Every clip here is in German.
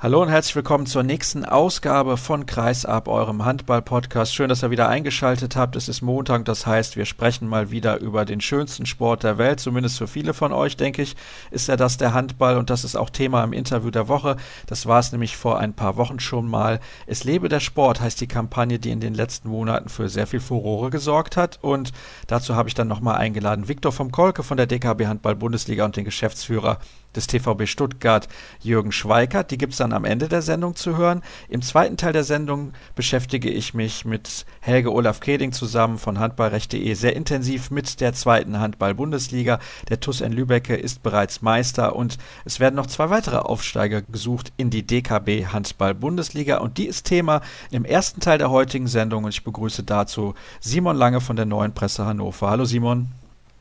Hallo und herzlich willkommen zur nächsten Ausgabe von Kreisab, eurem Handball-Podcast. Schön, dass ihr wieder eingeschaltet habt. Es ist Montag, das heißt, wir sprechen mal wieder über den schönsten Sport der Welt. Zumindest für viele von euch, denke ich, ist ja das der Handball und das ist auch Thema im Interview der Woche. Das war es nämlich vor ein paar Wochen schon mal. Es lebe der Sport heißt die Kampagne, die in den letzten Monaten für sehr viel Furore gesorgt hat. Und dazu habe ich dann nochmal eingeladen Viktor vom Kolke von der DKB Handball Bundesliga und den Geschäftsführer des TVB Stuttgart Jürgen Schweikert. Die gibt es dann am Ende der Sendung zu hören. Im zweiten Teil der Sendung beschäftige ich mich mit Helge Olaf Keding zusammen von handballrecht.de sehr intensiv mit der zweiten Handball-Bundesliga. Der TUS in Lübecke ist bereits Meister und es werden noch zwei weitere Aufsteiger gesucht in die DKB Handball-Bundesliga und die ist Thema im ersten Teil der heutigen Sendung und ich begrüße dazu Simon Lange von der Neuen Presse Hannover. Hallo Simon.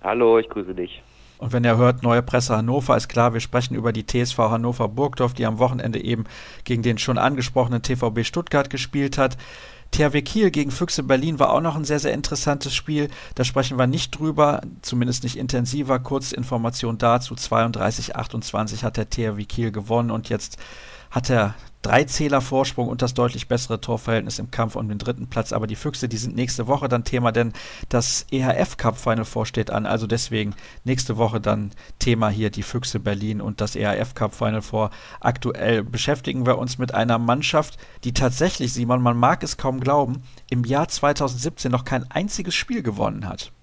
Hallo, ich grüße dich. Und wenn ihr hört, neue Presse Hannover, ist klar, wir sprechen über die TSV Hannover Burgdorf, die am Wochenende eben gegen den schon angesprochenen TVB Stuttgart gespielt hat. THW Kiel gegen Füchse Berlin war auch noch ein sehr, sehr interessantes Spiel. Da sprechen wir nicht drüber, zumindest nicht intensiver. Kurzinformation dazu. 32-28 hat der THW Kiel gewonnen und jetzt hat er drei Zähler Vorsprung und das deutlich bessere Torverhältnis im Kampf um den dritten Platz. Aber die Füchse, die sind nächste Woche dann Thema, denn das EHF Cup Final vorsteht an. Also deswegen nächste Woche dann Thema hier die Füchse Berlin und das EHF Cup Final vor. Aktuell beschäftigen wir uns mit einer Mannschaft, die tatsächlich, Simon, man mag es kaum glauben, im Jahr 2017 noch kein einziges Spiel gewonnen hat.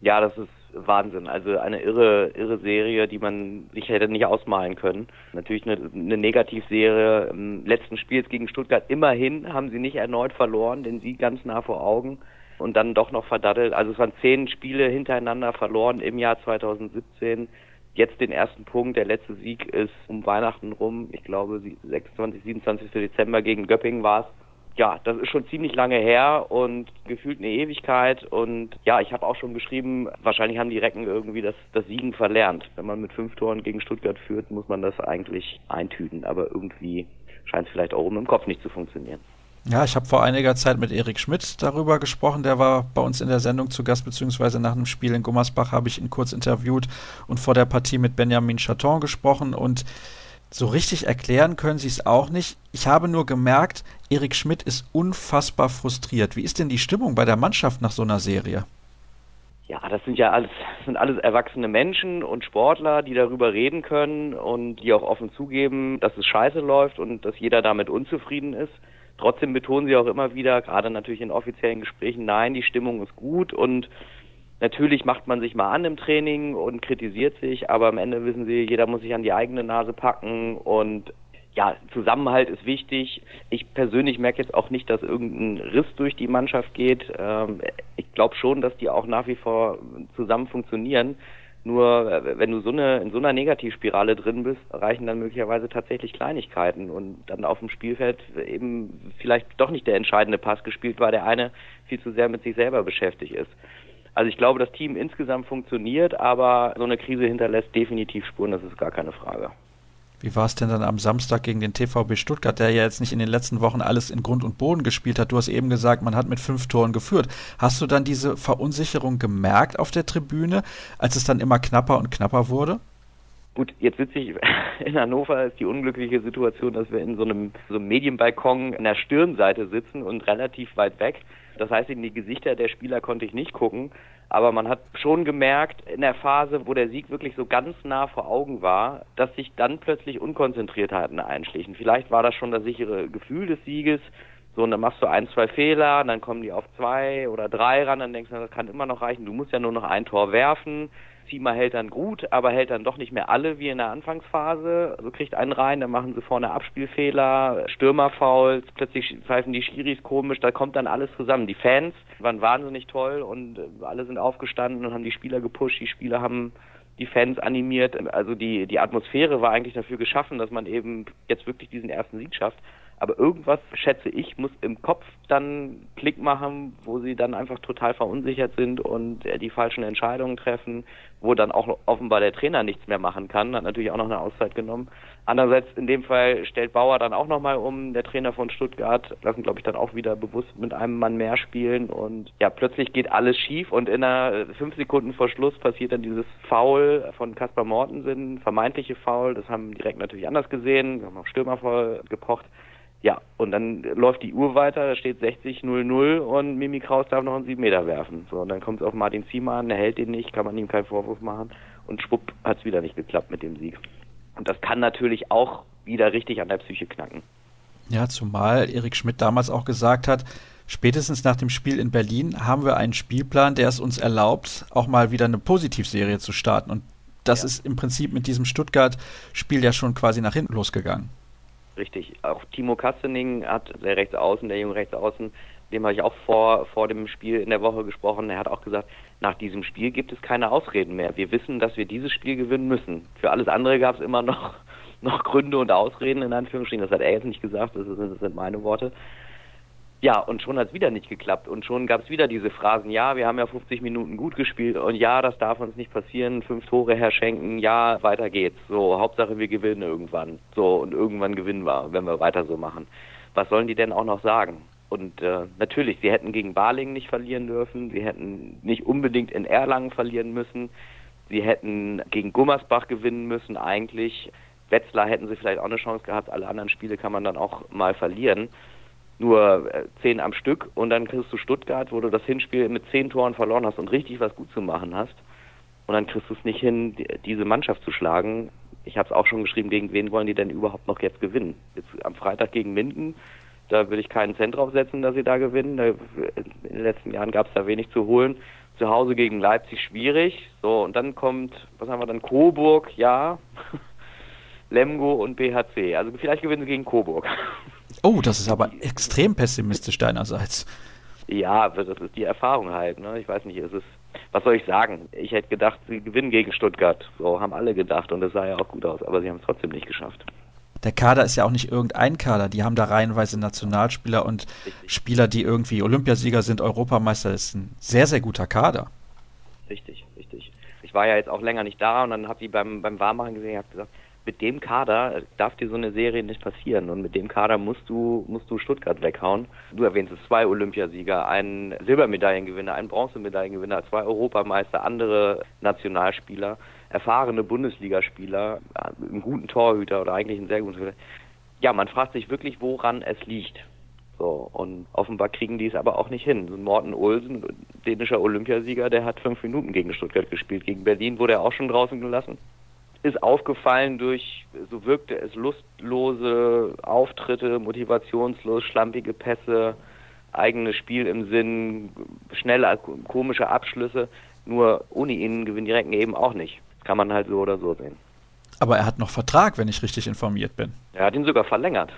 Ja, das ist Wahnsinn. Also eine irre, irre Serie, die man sich hätte nicht ausmalen können. Natürlich eine, eine Negativserie. Im letzten Spiel gegen Stuttgart immerhin haben sie nicht erneut verloren, denn sie ganz nah vor Augen und dann doch noch verdattelt. Also es waren zehn Spiele hintereinander verloren im Jahr 2017. Jetzt den ersten Punkt. Der letzte Sieg ist um Weihnachten rum. Ich glaube, 26, 27. Dezember gegen Göppingen war es ja, das ist schon ziemlich lange her und gefühlt eine Ewigkeit. Und ja, ich habe auch schon geschrieben, wahrscheinlich haben die Recken irgendwie das, das Siegen verlernt. Wenn man mit fünf Toren gegen Stuttgart führt, muss man das eigentlich eintüten. Aber irgendwie scheint es vielleicht auch oben im Kopf nicht zu funktionieren. Ja, ich habe vor einiger Zeit mit Erik Schmidt darüber gesprochen. Der war bei uns in der Sendung zu Gast, beziehungsweise nach einem Spiel in Gummersbach habe ich ihn kurz interviewt und vor der Partie mit Benjamin Chaton gesprochen. Und so richtig erklären können sie es auch nicht. Ich habe nur gemerkt, Erik Schmidt ist unfassbar frustriert. Wie ist denn die Stimmung bei der Mannschaft nach so einer Serie? Ja, das sind ja alles, sind alles erwachsene Menschen und Sportler, die darüber reden können und die auch offen zugeben, dass es scheiße läuft und dass jeder damit unzufrieden ist. Trotzdem betonen sie auch immer wieder, gerade natürlich in offiziellen Gesprächen, nein, die Stimmung ist gut und Natürlich macht man sich mal an im Training und kritisiert sich, aber am Ende wissen Sie, jeder muss sich an die eigene Nase packen und ja, Zusammenhalt ist wichtig. Ich persönlich merke jetzt auch nicht, dass irgendein Riss durch die Mannschaft geht. Ähm, ich glaube schon, dass die auch nach wie vor zusammen funktionieren. Nur wenn du so eine in so einer Negativspirale drin bist, reichen dann möglicherweise tatsächlich Kleinigkeiten und dann auf dem Spielfeld eben vielleicht doch nicht der entscheidende Pass gespielt war, der eine viel zu sehr mit sich selber beschäftigt ist. Also ich glaube, das Team insgesamt funktioniert, aber so eine Krise hinterlässt definitiv Spuren, das ist gar keine Frage. Wie war es denn dann am Samstag gegen den TVB Stuttgart, der ja jetzt nicht in den letzten Wochen alles in Grund und Boden gespielt hat? Du hast eben gesagt, man hat mit fünf Toren geführt. Hast du dann diese Verunsicherung gemerkt auf der Tribüne, als es dann immer knapper und knapper wurde? Gut, jetzt sitze ich in Hannover, ist die unglückliche Situation, dass wir in so einem, so einem Medienbalkon an der Stirnseite sitzen und relativ weit weg. Das heißt, in die Gesichter der Spieler konnte ich nicht gucken. Aber man hat schon gemerkt, in der Phase, wo der Sieg wirklich so ganz nah vor Augen war, dass sich dann plötzlich Unkonzentriertheiten einschlichen. Vielleicht war das schon das sichere Gefühl des Sieges. So, und dann machst du ein, zwei Fehler, dann kommen die auf zwei oder drei ran, dann denkst du, das kann immer noch reichen. Du musst ja nur noch ein Tor werfen. Ziemer hält dann gut, aber hält dann doch nicht mehr alle wie in der Anfangsphase. So kriegt einen rein, dann machen sie vorne Abspielfehler, Stürmerfouls, plötzlich pfeifen die Schiris komisch, da kommt dann alles zusammen. Die Fans waren wahnsinnig toll und äh, alle sind aufgestanden und haben die Spieler gepusht, die Spieler haben die Fans animiert. Also die, die Atmosphäre war eigentlich dafür geschaffen, dass man eben jetzt wirklich diesen ersten Sieg schafft. Aber irgendwas, schätze ich, muss im Kopf dann Klick machen, wo sie dann einfach total verunsichert sind und die falschen Entscheidungen treffen, wo dann auch offenbar der Trainer nichts mehr machen kann, hat natürlich auch noch eine Auszeit genommen. Andererseits in dem Fall stellt Bauer dann auch nochmal um, der Trainer von Stuttgart, lassen glaube ich dann auch wieder bewusst mit einem Mann mehr spielen und ja, plötzlich geht alles schief und in einer fünf Sekunden vor Schluss passiert dann dieses Foul von Kaspar Mortensen, vermeintliche Foul, das haben direkt natürlich anders gesehen, haben auf Stürmer voll gepocht. Ja, und dann läuft die Uhr weiter, da steht 60-0-0 und Mimi Kraus darf noch einen 7 Meter werfen. So, und dann kommt es auf Martin Ziemer an, der hält den nicht, kann man ihm keinen Vorwurf machen und schwupp hat es wieder nicht geklappt mit dem Sieg. Und das kann natürlich auch wieder richtig an der Psyche knacken. Ja, zumal Erik Schmidt damals auch gesagt hat, spätestens nach dem Spiel in Berlin haben wir einen Spielplan, der es uns erlaubt, auch mal wieder eine Positivserie zu starten. Und das ja. ist im Prinzip mit diesem Stuttgart-Spiel ja schon quasi nach hinten losgegangen. Richtig. Auch Timo Kastening hat, der Rechtsaußen, der junge Rechtsaußen, dem habe ich auch vor, vor dem Spiel in der Woche gesprochen. Er hat auch gesagt, nach diesem Spiel gibt es keine Ausreden mehr. Wir wissen, dass wir dieses Spiel gewinnen müssen. Für alles andere gab es immer noch, noch Gründe und Ausreden, in Anführungsstrichen. Das hat er jetzt nicht gesagt, das, ist, das sind meine Worte. Ja, und schon hat es wieder nicht geklappt. Und schon gab es wieder diese Phrasen, ja, wir haben ja 50 Minuten gut gespielt und ja, das darf uns nicht passieren, fünf Tore herschenken, ja, weiter geht's. So, Hauptsache wir gewinnen irgendwann. So, und irgendwann gewinnen wir, wenn wir weiter so machen. Was sollen die denn auch noch sagen? Und äh, natürlich, sie hätten gegen Balingen nicht verlieren dürfen, sie hätten nicht unbedingt in Erlangen verlieren müssen, sie hätten gegen Gummersbach gewinnen müssen eigentlich. Wetzlar hätten sie vielleicht auch eine Chance gehabt, alle anderen Spiele kann man dann auch mal verlieren nur äh, zehn am Stück und dann kriegst du Stuttgart, wo du das Hinspiel mit zehn Toren verloren hast und richtig was gut zu machen hast. Und dann kriegst du es nicht hin, diese Mannschaft zu schlagen. Ich habe es auch schon geschrieben, gegen wen wollen die denn überhaupt noch jetzt gewinnen? Jetzt am Freitag gegen Minden, da würde ich keinen Cent drauf setzen, dass sie da gewinnen. Da, in den letzten Jahren gab es da wenig zu holen. Zu Hause gegen Leipzig schwierig. So, und dann kommt, was haben wir dann, Coburg, ja. Lemgo und BHC. Also vielleicht gewinnen sie gegen Coburg. Oh, das ist aber extrem pessimistisch deinerseits. Ja, das ist die Erfahrung halt. Ne? Ich weiß nicht, es ist, was soll ich sagen? Ich hätte gedacht, sie gewinnen gegen Stuttgart. So haben alle gedacht und das sah ja auch gut aus, aber sie haben es trotzdem nicht geschafft. Der Kader ist ja auch nicht irgendein Kader. Die haben da reihenweise Nationalspieler und Richtig. Spieler, die irgendwie Olympiasieger sind, Europameister. Das ist ein sehr, sehr guter Kader. Richtig, richtig. Ich war ja jetzt auch länger nicht da und dann habe ich beim, beim Warmmachen gesehen, ich habe gesagt, mit dem Kader darf dir so eine Serie nicht passieren und mit dem Kader musst du musst du Stuttgart weghauen. Du erwähnst es zwei Olympiasieger, einen Silbermedaillengewinner, einen Bronzemedaillengewinner, zwei Europameister, andere Nationalspieler, erfahrene Bundesligaspieler, einen guten Torhüter oder eigentlich einen sehr guten Torhüter. Ja, man fragt sich wirklich, woran es liegt. So, und offenbar kriegen die es aber auch nicht hin. So Morten Olsen, dänischer Olympiasieger, der hat fünf Minuten gegen Stuttgart gespielt. Gegen Berlin wurde er auch schon draußen gelassen ist aufgefallen durch, so wirkte es, lustlose Auftritte, motivationslos, schlampige Pässe, eigenes Spiel im Sinn, schnelle, komische Abschlüsse. Nur ohne ihn gewinnt die Recken eben auch nicht. Kann man halt so oder so sehen. Aber er hat noch Vertrag, wenn ich richtig informiert bin. Er hat ihn sogar verlängert.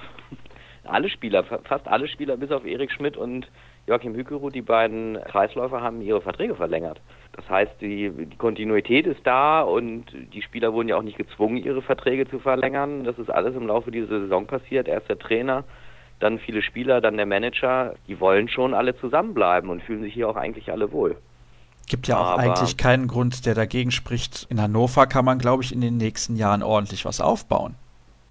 Alle Spieler, fast alle Spieler, bis auf Erik Schmidt und Joachim Hükeruth, die beiden Kreisläufer, haben ihre Verträge verlängert. Das heißt, die, die Kontinuität ist da und die Spieler wurden ja auch nicht gezwungen, ihre Verträge zu verlängern. Das ist alles im Laufe dieser Saison passiert. Erst der Trainer, dann viele Spieler, dann der Manager. Die wollen schon alle zusammenbleiben und fühlen sich hier auch eigentlich alle wohl. Gibt ja auch Aber eigentlich keinen Grund, der dagegen spricht. In Hannover kann man, glaube ich, in den nächsten Jahren ordentlich was aufbauen.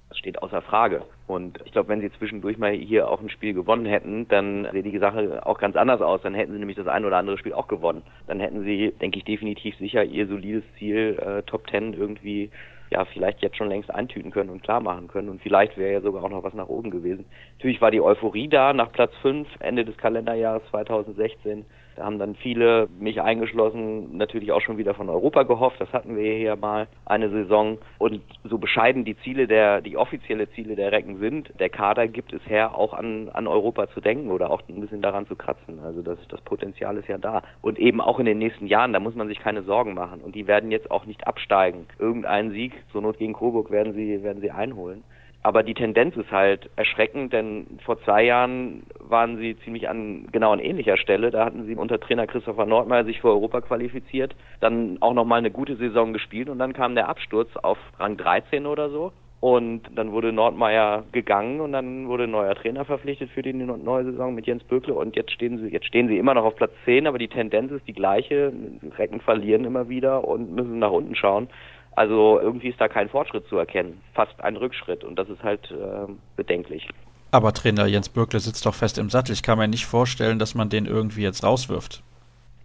Das steht außer Frage. Und ich glaube, wenn sie zwischendurch mal hier auch ein Spiel gewonnen hätten, dann sähe die Sache auch ganz anders aus. Dann hätten sie nämlich das ein oder andere Spiel auch gewonnen. Dann hätten sie, denke ich, definitiv sicher ihr solides Ziel äh, Top Ten irgendwie ja vielleicht jetzt schon längst eintüten können und klar machen können. Und vielleicht wäre ja sogar auch noch was nach oben gewesen. Natürlich war die Euphorie da nach Platz 5, Ende des Kalenderjahres 2016. Da haben dann viele, mich eingeschlossen, natürlich auch schon wieder von Europa gehofft. Das hatten wir hier mal eine Saison. Und so bescheiden die Ziele der, die offizielle Ziele der Recken sind, der Kader gibt es her, auch an, an Europa zu denken oder auch ein bisschen daran zu kratzen. Also das, das Potenzial ist ja da. Und eben auch in den nächsten Jahren, da muss man sich keine Sorgen machen. Und die werden jetzt auch nicht absteigen. Irgendeinen Sieg, zur Not gegen Coburg, werden sie, werden sie einholen. Aber die Tendenz ist halt erschreckend, denn vor zwei Jahren waren sie ziemlich an genau an ähnlicher Stelle. Da hatten sie unter Trainer Christopher Nordmeier sich für Europa qualifiziert, dann auch nochmal eine gute Saison gespielt und dann kam der Absturz auf Rang 13 oder so. Und dann wurde Nordmeier gegangen und dann wurde ein neuer Trainer verpflichtet für die neue Saison mit Jens Bökle und jetzt stehen sie, jetzt stehen sie immer noch auf Platz 10, aber die Tendenz ist die gleiche. Recken verlieren immer wieder und müssen nach unten schauen. Also irgendwie ist da kein Fortschritt zu erkennen, fast ein Rückschritt und das ist halt äh, bedenklich. Aber Trainer Jens Bökle sitzt doch fest im Sattel. Ich kann mir nicht vorstellen, dass man den irgendwie jetzt rauswirft.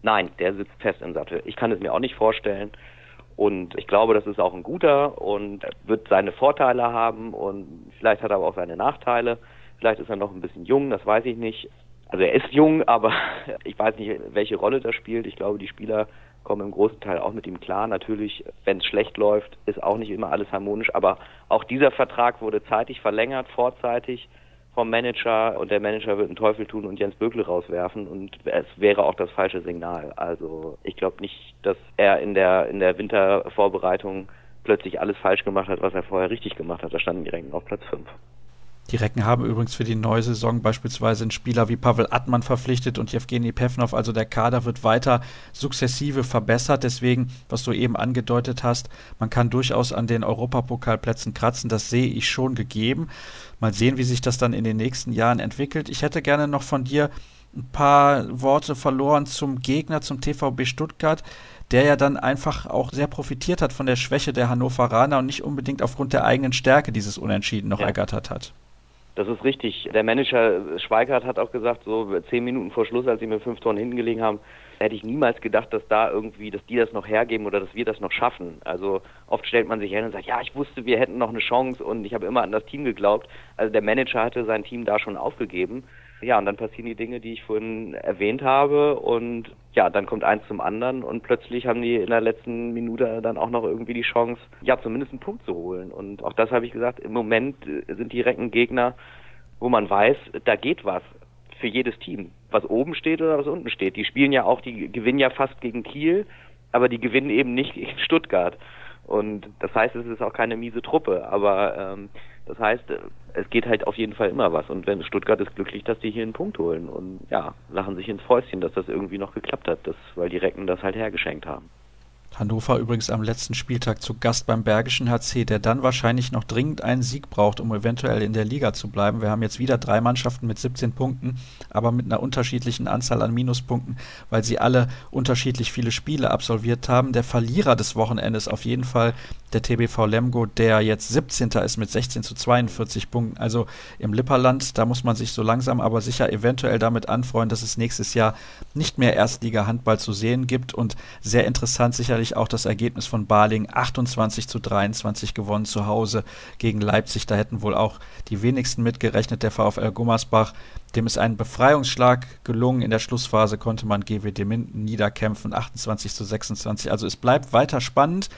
Nein, der sitzt fest im Sattel. Ich kann es mir auch nicht vorstellen. Und ich glaube, das ist auch ein guter und wird seine Vorteile haben und vielleicht hat er aber auch seine Nachteile. Vielleicht ist er noch ein bisschen jung, das weiß ich nicht. Also er ist jung, aber ich weiß nicht, welche Rolle das spielt. Ich glaube, die Spieler kommen im großen Teil auch mit ihm klar. Natürlich, wenn es schlecht läuft, ist auch nicht immer alles harmonisch, aber auch dieser Vertrag wurde zeitig verlängert, vorzeitig vom Manager und der Manager wird einen Teufel tun und Jens Bögle rauswerfen und es wäre auch das falsche Signal. Also ich glaube nicht, dass er in der in der Wintervorbereitung plötzlich alles falsch gemacht hat, was er vorher richtig gemacht hat. Da standen die Recken auf Platz 5. Die Recken haben übrigens für die neue Saison beispielsweise einen Spieler wie Pavel Attmann verpflichtet und Jewgeni Pevnov. Also der Kader wird weiter sukzessive verbessert. Deswegen, was du eben angedeutet hast, man kann durchaus an den Europapokalplätzen kratzen. Das sehe ich schon gegeben. Mal sehen, wie sich das dann in den nächsten Jahren entwickelt. Ich hätte gerne noch von dir ein paar Worte verloren zum Gegner, zum TVB Stuttgart der ja dann einfach auch sehr profitiert hat von der Schwäche der Hannoveraner und nicht unbedingt aufgrund der eigenen Stärke dieses Unentschieden noch ja. ergattert hat. Das ist richtig. Der Manager Schweigert hat auch gesagt, so zehn Minuten vor Schluss, als sie mit fünf Toren hinten gelegen haben, hätte ich niemals gedacht, dass da irgendwie, dass die das noch hergeben oder dass wir das noch schaffen. Also oft stellt man sich hin und sagt, ja, ich wusste, wir hätten noch eine Chance und ich habe immer an das Team geglaubt. Also der Manager hatte sein Team da schon aufgegeben. Ja, und dann passieren die Dinge, die ich vorhin erwähnt habe und ja, dann kommt eins zum anderen und plötzlich haben die in der letzten Minute dann auch noch irgendwie die Chance, ja, zumindest einen Punkt zu holen. Und auch das habe ich gesagt, im Moment sind die Recken wo man weiß, da geht was für jedes Team, was oben steht oder was unten steht. Die spielen ja auch, die gewinnen ja fast gegen Kiel, aber die gewinnen eben nicht gegen Stuttgart. Und das heißt, es ist auch keine miese Truppe, aber ähm, das heißt, es geht halt auf jeden Fall immer was. Und wenn Stuttgart ist glücklich, dass die hier einen Punkt holen und ja, lachen sich ins Fäustchen, dass das irgendwie noch geklappt hat, das, weil die Recken das halt hergeschenkt haben. Hannover übrigens am letzten Spieltag zu Gast beim Bergischen HC, der dann wahrscheinlich noch dringend einen Sieg braucht, um eventuell in der Liga zu bleiben. Wir haben jetzt wieder drei Mannschaften mit 17 Punkten, aber mit einer unterschiedlichen Anzahl an Minuspunkten, weil sie alle unterschiedlich viele Spiele absolviert haben. Der Verlierer des Wochenendes auf jeden Fall der TBV Lemgo, der jetzt 17. ist mit 16 zu 42 Punkten. Also im Lipperland, da muss man sich so langsam aber sicher eventuell damit anfreuen, dass es nächstes Jahr nicht mehr Erstliga-Handball zu sehen gibt. Und sehr interessant sicherlich auch das Ergebnis von Baling, 28 zu 23 gewonnen zu Hause gegen Leipzig. Da hätten wohl auch die wenigsten mitgerechnet. Der VfL Gummersbach, dem ist ein Befreiungsschlag gelungen. In der Schlussphase konnte man GWD Minden niederkämpfen, 28 zu 26. Also es bleibt weiter spannend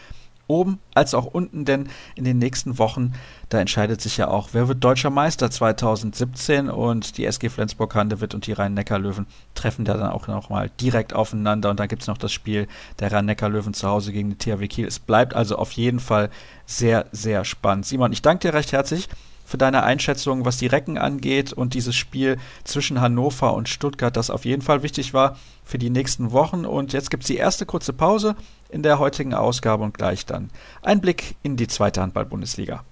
oben als auch unten, denn in den nächsten Wochen, da entscheidet sich ja auch, wer wird deutscher Meister 2017 und die SG Flensburg-Handewitt und die Rhein-Neckar-Löwen treffen da dann auch nochmal direkt aufeinander und dann gibt es noch das Spiel der Rhein-Neckar-Löwen zu Hause gegen die THW Kiel. Es bleibt also auf jeden Fall sehr, sehr spannend. Simon, ich danke dir recht herzlich für deine Einschätzung, was die Recken angeht und dieses Spiel zwischen Hannover und Stuttgart, das auf jeden Fall wichtig war für die nächsten Wochen. Und jetzt gibt es die erste kurze Pause in der heutigen Ausgabe und gleich dann ein Blick in die zweite Handball-Bundesliga.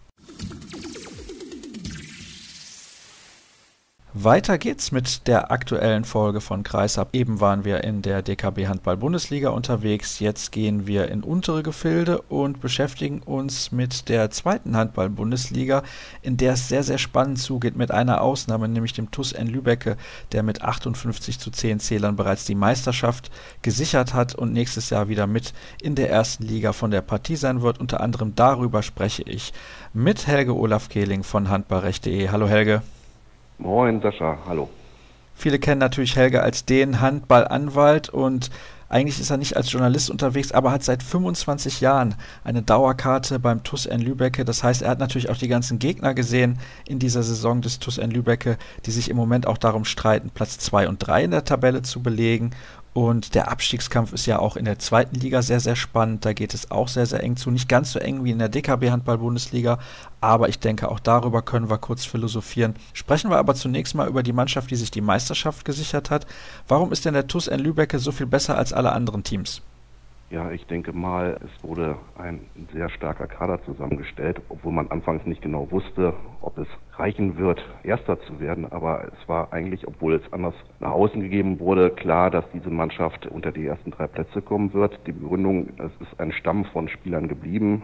Weiter geht's mit der aktuellen Folge von Kreisab. Eben waren wir in der DKB Handball Bundesliga unterwegs. Jetzt gehen wir in untere Gefilde und beschäftigen uns mit der zweiten Handball Bundesliga, in der es sehr, sehr spannend zugeht mit einer Ausnahme, nämlich dem TUS N Lübecke, der mit 58 zu 10 Zählern bereits die Meisterschaft gesichert hat und nächstes Jahr wieder mit in der ersten Liga von der Partie sein wird. Unter anderem darüber spreche ich mit Helge Olaf Kehling von handballrecht.de. Hallo Helge. Moin Sascha, hallo. Viele kennen natürlich Helge als den Handballanwalt und eigentlich ist er nicht als Journalist unterwegs, aber hat seit 25 Jahren eine Dauerkarte beim TUS N Lübecke. Das heißt, er hat natürlich auch die ganzen Gegner gesehen in dieser Saison des TUS N Lübecke, die sich im Moment auch darum streiten, Platz 2 und 3 in der Tabelle zu belegen. Und der Abstiegskampf ist ja auch in der zweiten Liga sehr, sehr spannend. Da geht es auch sehr, sehr eng zu. Nicht ganz so eng wie in der DKB Handball-Bundesliga, aber ich denke, auch darüber können wir kurz philosophieren. Sprechen wir aber zunächst mal über die Mannschaft, die sich die Meisterschaft gesichert hat. Warum ist denn der TUS N Lübecke so viel besser als alle anderen Teams? Ja, ich denke mal, es wurde ein sehr starker Kader zusammengestellt, obwohl man anfangs nicht genau wusste, ob es reichen wird, Erster zu werden. Aber es war eigentlich, obwohl es anders nach außen gegeben wurde, klar, dass diese Mannschaft unter die ersten drei Plätze kommen wird. Die Begründung, es ist ein Stamm von Spielern geblieben.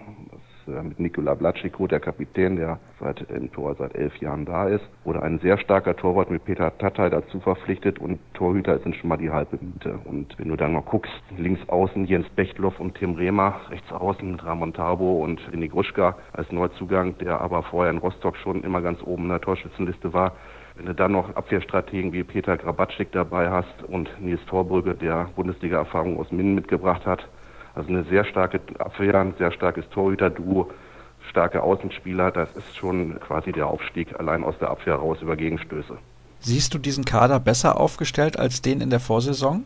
Äh, mit Nikola Blatschiko, der Kapitän, der seit im Tor seit elf Jahren da ist, wurde ein sehr starker Torwart mit Peter Tatai dazu verpflichtet und Torhüter sind schon mal die halbe Miete. Und wenn du dann noch guckst, links außen Jens Bechtloff und Tim Rehmer, rechts außen Ramon Tabo und René Gruschka als Neuzugang, der aber vorher in Rostock schon immer ganz oben in der Torschützenliste war. Wenn du dann noch Abwehrstrategen wie Peter Grabatschik dabei hast und Nils Torbrügge, der Bundesliga-Erfahrung aus Minden mitgebracht hat, also eine sehr starke Abwehr, ein sehr starkes Torhüter-Duo, starke Außenspieler. Das ist schon quasi der Aufstieg allein aus der Abwehr raus über Gegenstöße. Siehst du diesen Kader besser aufgestellt als den in der Vorsaison?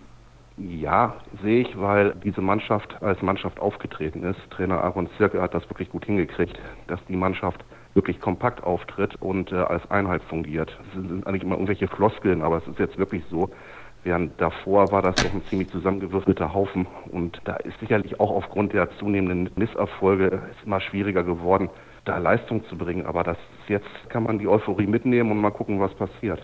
Ja, sehe ich, weil diese Mannschaft als Mannschaft aufgetreten ist. Trainer Aaron Zirke hat das wirklich gut hingekriegt, dass die Mannschaft wirklich kompakt auftritt und äh, als Einheit fungiert. Es sind eigentlich immer irgendwelche Floskeln, aber es ist jetzt wirklich so, Während davor war das doch ein ziemlich zusammengewürfelter Haufen. Und da ist sicherlich auch aufgrund der zunehmenden Misserfolge es immer schwieriger geworden, da Leistung zu bringen. Aber das jetzt kann man die Euphorie mitnehmen und mal gucken, was passiert.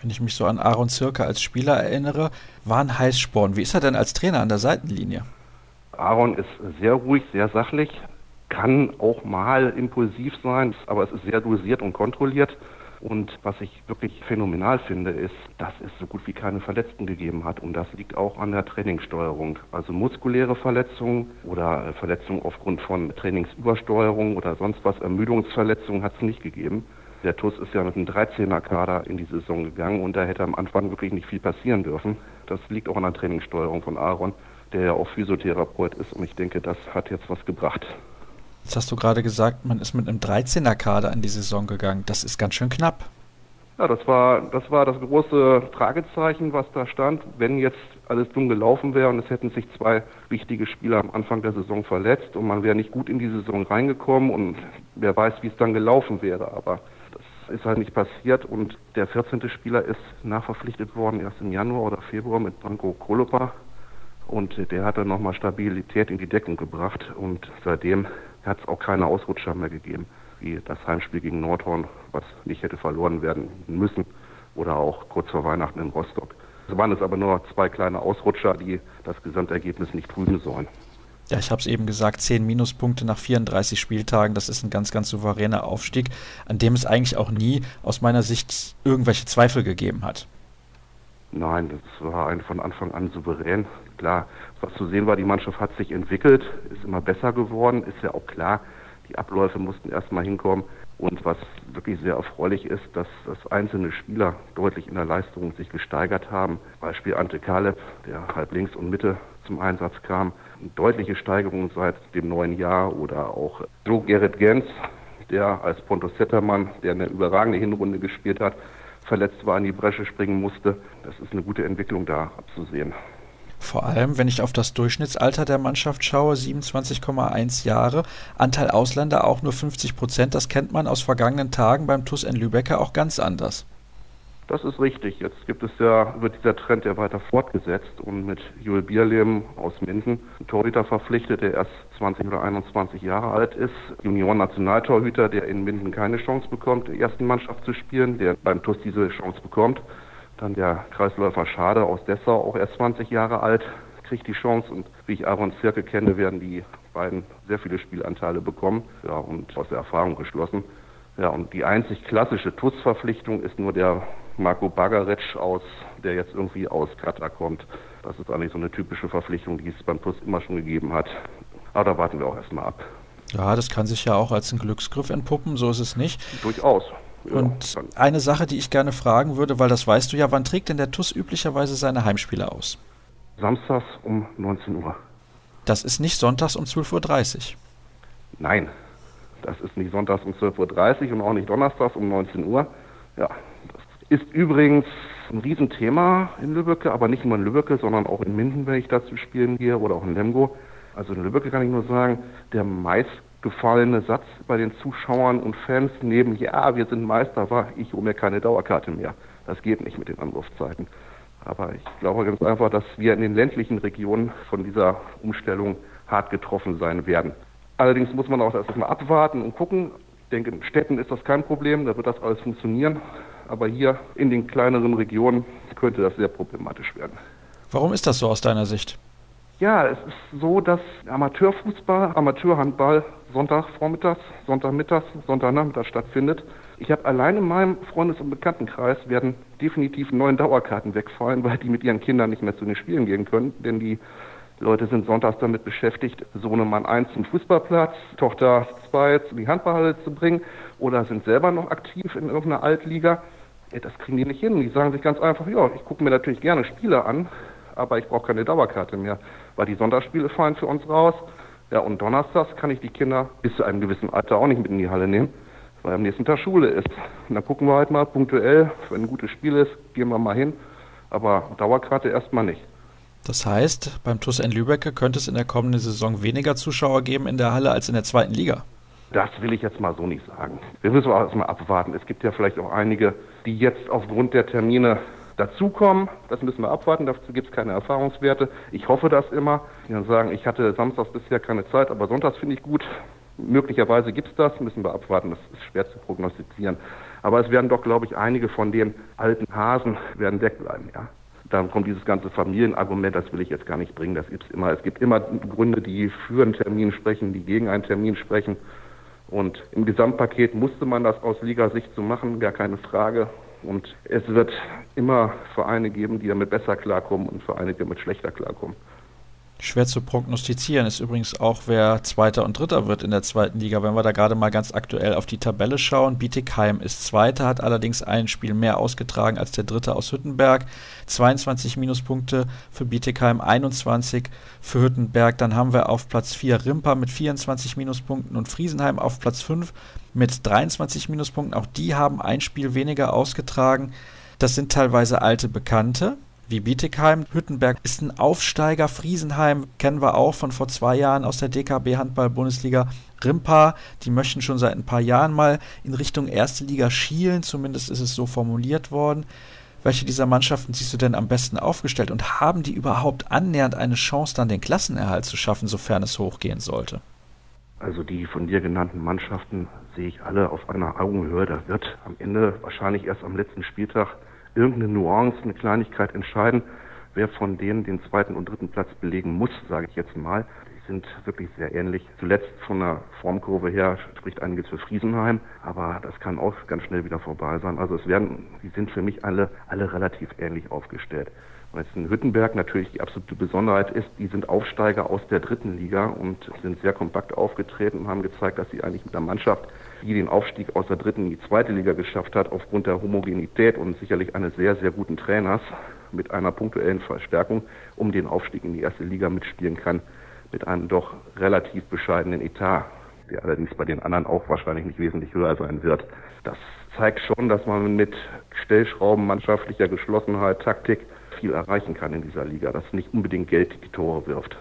Wenn ich mich so an Aaron Zirke als Spieler erinnere, war ein Heißsporn. Wie ist er denn als Trainer an der Seitenlinie? Aaron ist sehr ruhig, sehr sachlich, kann auch mal impulsiv sein, aber es ist sehr dosiert und kontrolliert. Und was ich wirklich phänomenal finde, ist, dass es so gut wie keine Verletzten gegeben hat. Und das liegt auch an der Trainingssteuerung. Also muskuläre Verletzungen oder Verletzungen aufgrund von Trainingsübersteuerung oder sonst was, Ermüdungsverletzungen hat es nicht gegeben. Der TUS ist ja mit einem 13er-Kader in die Saison gegangen und da hätte am Anfang wirklich nicht viel passieren dürfen. Das liegt auch an der Trainingssteuerung von Aaron, der ja auch Physiotherapeut ist und ich denke, das hat jetzt was gebracht. Jetzt hast du gerade gesagt, man ist mit einem 13er-Kader in die Saison gegangen. Das ist ganz schön knapp. Ja, das war, das war das große Fragezeichen, was da stand. Wenn jetzt alles dumm gelaufen wäre und es hätten sich zwei wichtige Spieler am Anfang der Saison verletzt und man wäre nicht gut in die Saison reingekommen und wer weiß, wie es dann gelaufen wäre. Aber das ist halt nicht passiert und der 14. Spieler ist nachverpflichtet worden erst im Januar oder Februar mit Branko Kolopa und der hat dann nochmal Stabilität in die Deckung gebracht und seitdem hat es auch keine Ausrutscher mehr gegeben, wie das Heimspiel gegen Nordhorn, was nicht hätte verloren werden müssen, oder auch kurz vor Weihnachten in Rostock. Es waren es aber nur zwei kleine Ausrutscher, die das Gesamtergebnis nicht trüben sollen. Ja, ich habe es eben gesagt, 10 Minuspunkte nach 34 Spieltagen, das ist ein ganz, ganz souveräner Aufstieg, an dem es eigentlich auch nie aus meiner Sicht irgendwelche Zweifel gegeben hat. Nein, das war ein von Anfang an souverän. Klar, was zu sehen war, die Mannschaft hat sich entwickelt, ist immer besser geworden, ist ja auch klar. Die Abläufe mussten erstmal hinkommen. Und was wirklich sehr erfreulich ist, dass, dass einzelne Spieler deutlich in der Leistung sich gesteigert haben. Beispiel Ante Kaleb, der halb links und Mitte zum Einsatz kam. Eine deutliche Steigerung seit dem neuen Jahr. Oder auch Joe Gerrit Gens, der als Pontus Zettermann, der eine überragende Hinrunde gespielt hat, verletzt war, in die Bresche springen musste. Das ist eine gute Entwicklung da abzusehen. Vor allem, wenn ich auf das Durchschnittsalter der Mannschaft schaue, 27,1 Jahre, Anteil Ausländer auch nur 50 Prozent, das kennt man aus vergangenen Tagen beim TUS in Lübecker auch ganz anders. Das ist richtig. Jetzt gibt es ja, wird dieser Trend ja weiter fortgesetzt und mit Joel Bierlehm aus Minden ein Torhüter verpflichtet, der erst 20 oder 21 Jahre alt ist. Junioren-Nationaltorhüter, der in Minden keine Chance bekommt, der ersten Mannschaft zu spielen, der beim TUS diese Chance bekommt. Dann der Kreisläufer Schade aus Dessau, auch erst 20 Jahre alt, kriegt die Chance und wie ich Aaron Zirke kenne, werden die beiden sehr viele Spielanteile bekommen ja, und aus der Erfahrung geschlossen. Ja, und die einzig klassische TUS-Verpflichtung ist nur der Marco Bagaric aus, der jetzt irgendwie aus Katar kommt. Das ist eigentlich so eine typische Verpflichtung, die es beim TUS immer schon gegeben hat. Aber da warten wir auch erstmal ab. Ja, das kann sich ja auch als ein Glücksgriff entpuppen, so ist es nicht. Durchaus. Ja, und dann. eine Sache, die ich gerne fragen würde, weil das weißt du ja, wann trägt denn der TUS üblicherweise seine Heimspiele aus? Samstags um 19 Uhr. Das ist nicht sonntags um 12.30 Uhr. Nein, das ist nicht sonntags um 12.30 Uhr und auch nicht donnerstags um 19 Uhr. Ja, das ist übrigens ein Riesenthema in Lübbecke, aber nicht nur in Lübbecke, sondern auch in Minden, wenn ich dazu spielen gehe, oder auch in Lemgo. Also in Lübbecke kann ich nur sagen, der meistgefallene Satz bei den Zuschauern und Fans neben, ja, wir sind Meister, war, ich hole mir keine Dauerkarte mehr. Das geht nicht mit den Anrufzeiten. Aber ich glaube ganz einfach, dass wir in den ländlichen Regionen von dieser Umstellung hart getroffen sein werden. Allerdings muss man auch erstmal abwarten und gucken. Ich denke, in Städten ist das kein Problem, da wird das alles funktionieren. Aber hier in den kleineren Regionen könnte das sehr problematisch werden. Warum ist das so aus deiner Sicht? Ja, es ist so, dass Amateurfußball, Amateurhandball Sonntagvormittags, Sonntagmittags, Sonntagnachmittags stattfindet. Ich habe allein in meinem Freundes- und Bekanntenkreis werden definitiv neun Dauerkarten wegfallen, weil die mit ihren Kindern nicht mehr zu den Spielen gehen können, denn die Leute sind sonntags damit beschäftigt, Sohnemann 1 zum Fußballplatz, Tochter 2 zu die Handballhalle zu bringen oder sind selber noch aktiv in irgendeiner Altliga. Das kriegen die nicht hin. Die sagen sich ganz einfach, ja, ich gucke mir natürlich gerne Spiele an, aber ich brauche keine Dauerkarte mehr, weil die Sonntagsspiele fallen für uns raus. Ja, und donnerstags kann ich die Kinder bis zu einem gewissen Alter auch nicht mit in die Halle nehmen, weil am nächsten Tag Schule ist. Und dann gucken wir halt mal punktuell, wenn ein gutes Spiel ist, gehen wir mal hin, aber Dauerkarte erstmal nicht. Das heißt, beim TuS N Lübeck könnte es in der kommenden Saison weniger Zuschauer geben in der Halle als in der zweiten Liga. Das will ich jetzt mal so nicht sagen. Wir müssen auch erstmal abwarten. Es gibt ja vielleicht auch einige, die jetzt aufgrund der Termine dazukommen. Das müssen wir abwarten, dazu gibt es keine Erfahrungswerte. Ich hoffe das immer. Die dann sagen, ich hatte samstags bisher keine Zeit, aber sonntags finde ich gut. Möglicherweise gibt es das, müssen wir abwarten, das ist schwer zu prognostizieren. Aber es werden doch, glaube ich, einige von den alten Hasen werden wegbleiben, ja. Dann kommt dieses ganze Familienargument, das will ich jetzt gar nicht bringen. Das gibt's immer. Es gibt immer Gründe, die für einen Termin sprechen, die gegen einen Termin sprechen. Und im Gesamtpaket musste man das aus Liga-Sicht so machen, gar keine Frage. Und es wird immer Vereine geben, die damit besser klarkommen und Vereine, die damit schlechter klarkommen. Schwer zu prognostizieren ist übrigens auch, wer Zweiter und Dritter wird in der zweiten Liga. Wenn wir da gerade mal ganz aktuell auf die Tabelle schauen, Bietigheim ist Zweiter, hat allerdings ein Spiel mehr ausgetragen als der Dritte aus Hüttenberg. 22 Minuspunkte für Bietigheim, 21 für Hüttenberg. Dann haben wir auf Platz 4 Rimper mit 24 Minuspunkten und Friesenheim auf Platz 5 mit 23 Minuspunkten. Auch die haben ein Spiel weniger ausgetragen. Das sind teilweise alte Bekannte wie Bietigheim. Hüttenberg ist ein Aufsteiger. Friesenheim kennen wir auch von vor zwei Jahren aus der DKB Handball-Bundesliga. Rimpa, die möchten schon seit ein paar Jahren mal in Richtung erste Liga schielen, zumindest ist es so formuliert worden. Welche dieser Mannschaften siehst du denn am besten aufgestellt und haben die überhaupt annähernd eine Chance, dann den Klassenerhalt zu schaffen, sofern es hochgehen sollte? Also die von dir genannten Mannschaften sehe ich alle auf einer Augenhöhe. Da wird am Ende wahrscheinlich erst am letzten Spieltag irgendeine Nuance, eine Kleinigkeit entscheiden, wer von denen den zweiten und dritten Platz belegen muss, sage ich jetzt mal. Die sind wirklich sehr ähnlich. Zuletzt von der Formkurve her spricht einiges für Friesenheim, aber das kann auch ganz schnell wieder vorbei sein. Also es werden, die sind für mich alle, alle relativ ähnlich aufgestellt. Und jetzt in Hüttenberg natürlich die absolute Besonderheit ist, die sind Aufsteiger aus der dritten Liga und sind sehr kompakt aufgetreten und haben gezeigt, dass sie eigentlich mit der Mannschaft, die den Aufstieg aus der dritten in die zweite Liga geschafft hat, aufgrund der Homogenität und sicherlich eines sehr, sehr guten Trainers mit einer punktuellen Verstärkung um den Aufstieg in die erste Liga mitspielen kann, mit einem doch relativ bescheidenen Etat, der allerdings bei den anderen auch wahrscheinlich nicht wesentlich höher sein wird. Das zeigt schon, dass man mit Stellschrauben mannschaftlicher Geschlossenheit, Taktik viel erreichen kann in dieser Liga, dass nicht unbedingt Geld die Tore wirft.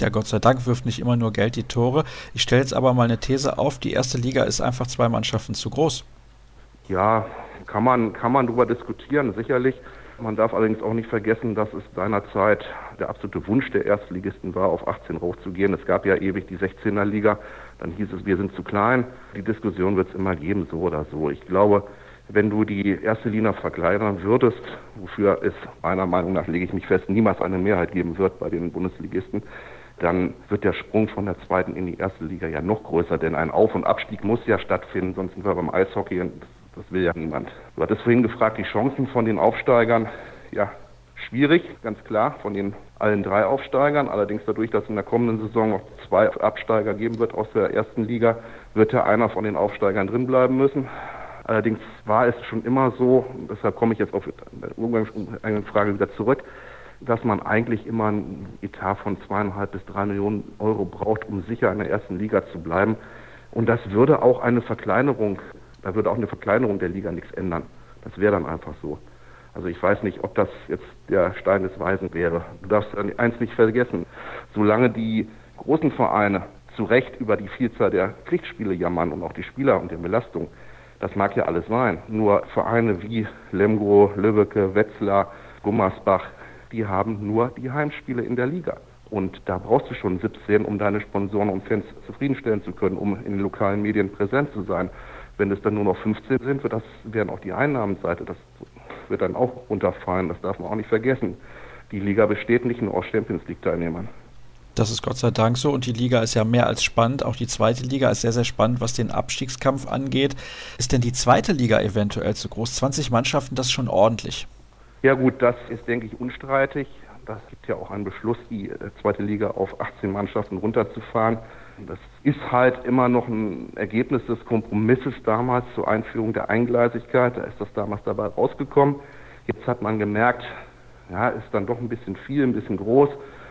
Ja, Gott sei Dank wirft nicht immer nur Geld die Tore. Ich stelle jetzt aber mal eine These auf, die erste Liga ist einfach zwei Mannschaften zu groß. Ja, kann man, kann man darüber diskutieren, sicherlich. Man darf allerdings auch nicht vergessen, dass es seinerzeit der absolute Wunsch der Erstligisten war, auf 18 hochzugehen. Es gab ja ewig die 16er Liga. Dann hieß es, wir sind zu klein. Die Diskussion wird es immer geben, so oder so. Ich glaube, wenn du die erste Linie verkleinern würdest, wofür es meiner Meinung nach, lege ich mich fest, niemals eine Mehrheit geben wird bei den Bundesligisten, dann wird der Sprung von der zweiten in die erste Liga ja noch größer, denn ein Auf- und Abstieg muss ja stattfinden, sonst sind wir beim Eishockey und das will ja niemand. Du hattest vorhin gefragt, die Chancen von den Aufsteigern, ja, schwierig, ganz klar, von den allen drei Aufsteigern. Allerdings dadurch, dass in der kommenden Saison noch zwei Absteiger geben wird aus der ersten Liga, wird ja einer von den Aufsteigern drinbleiben müssen. Allerdings war es schon immer so, deshalb komme ich jetzt auf eine Frage wieder zurück, dass man eigentlich immer ein Etat von zweieinhalb bis drei Millionen Euro braucht, um sicher in der ersten Liga zu bleiben. Und das würde auch eine Verkleinerung, da würde auch eine Verkleinerung der Liga nichts ändern. Das wäre dann einfach so. Also ich weiß nicht, ob das jetzt der Stein des Weisen wäre. Du darfst eins nicht vergessen. Solange die großen Vereine zu Recht über die Vielzahl der Pflichtspiele jammern und auch die Spieler und die Belastung, das mag ja alles sein. Nur Vereine wie Lemgo, Lübbecke, Wetzlar, Gummersbach, die haben nur die Heimspiele in der Liga. Und da brauchst du schon 17, um deine Sponsoren und Fans zufriedenstellen zu können, um in den lokalen Medien präsent zu sein. Wenn es dann nur noch 15 sind, wird das, werden auch die Einnahmenseite, das wird dann auch runterfallen. Das darf man auch nicht vergessen. Die Liga besteht nicht nur aus Champions League-Teilnehmern. Das ist Gott sei Dank so und die Liga ist ja mehr als spannend. Auch die zweite Liga ist sehr, sehr spannend, was den Abstiegskampf angeht. Ist denn die zweite Liga eventuell zu groß? 20 Mannschaften, das ist schon ordentlich. Ja gut, das ist, denke ich, unstreitig. Das gibt ja auch einen Beschluss, die äh, zweite Liga auf 18 Mannschaften runterzufahren. Das ist halt immer noch ein Ergebnis des Kompromisses damals zur Einführung der Eingleisigkeit. Da ist das damals dabei rausgekommen. Jetzt hat man gemerkt, ja, ist dann doch ein bisschen viel, ein bisschen groß,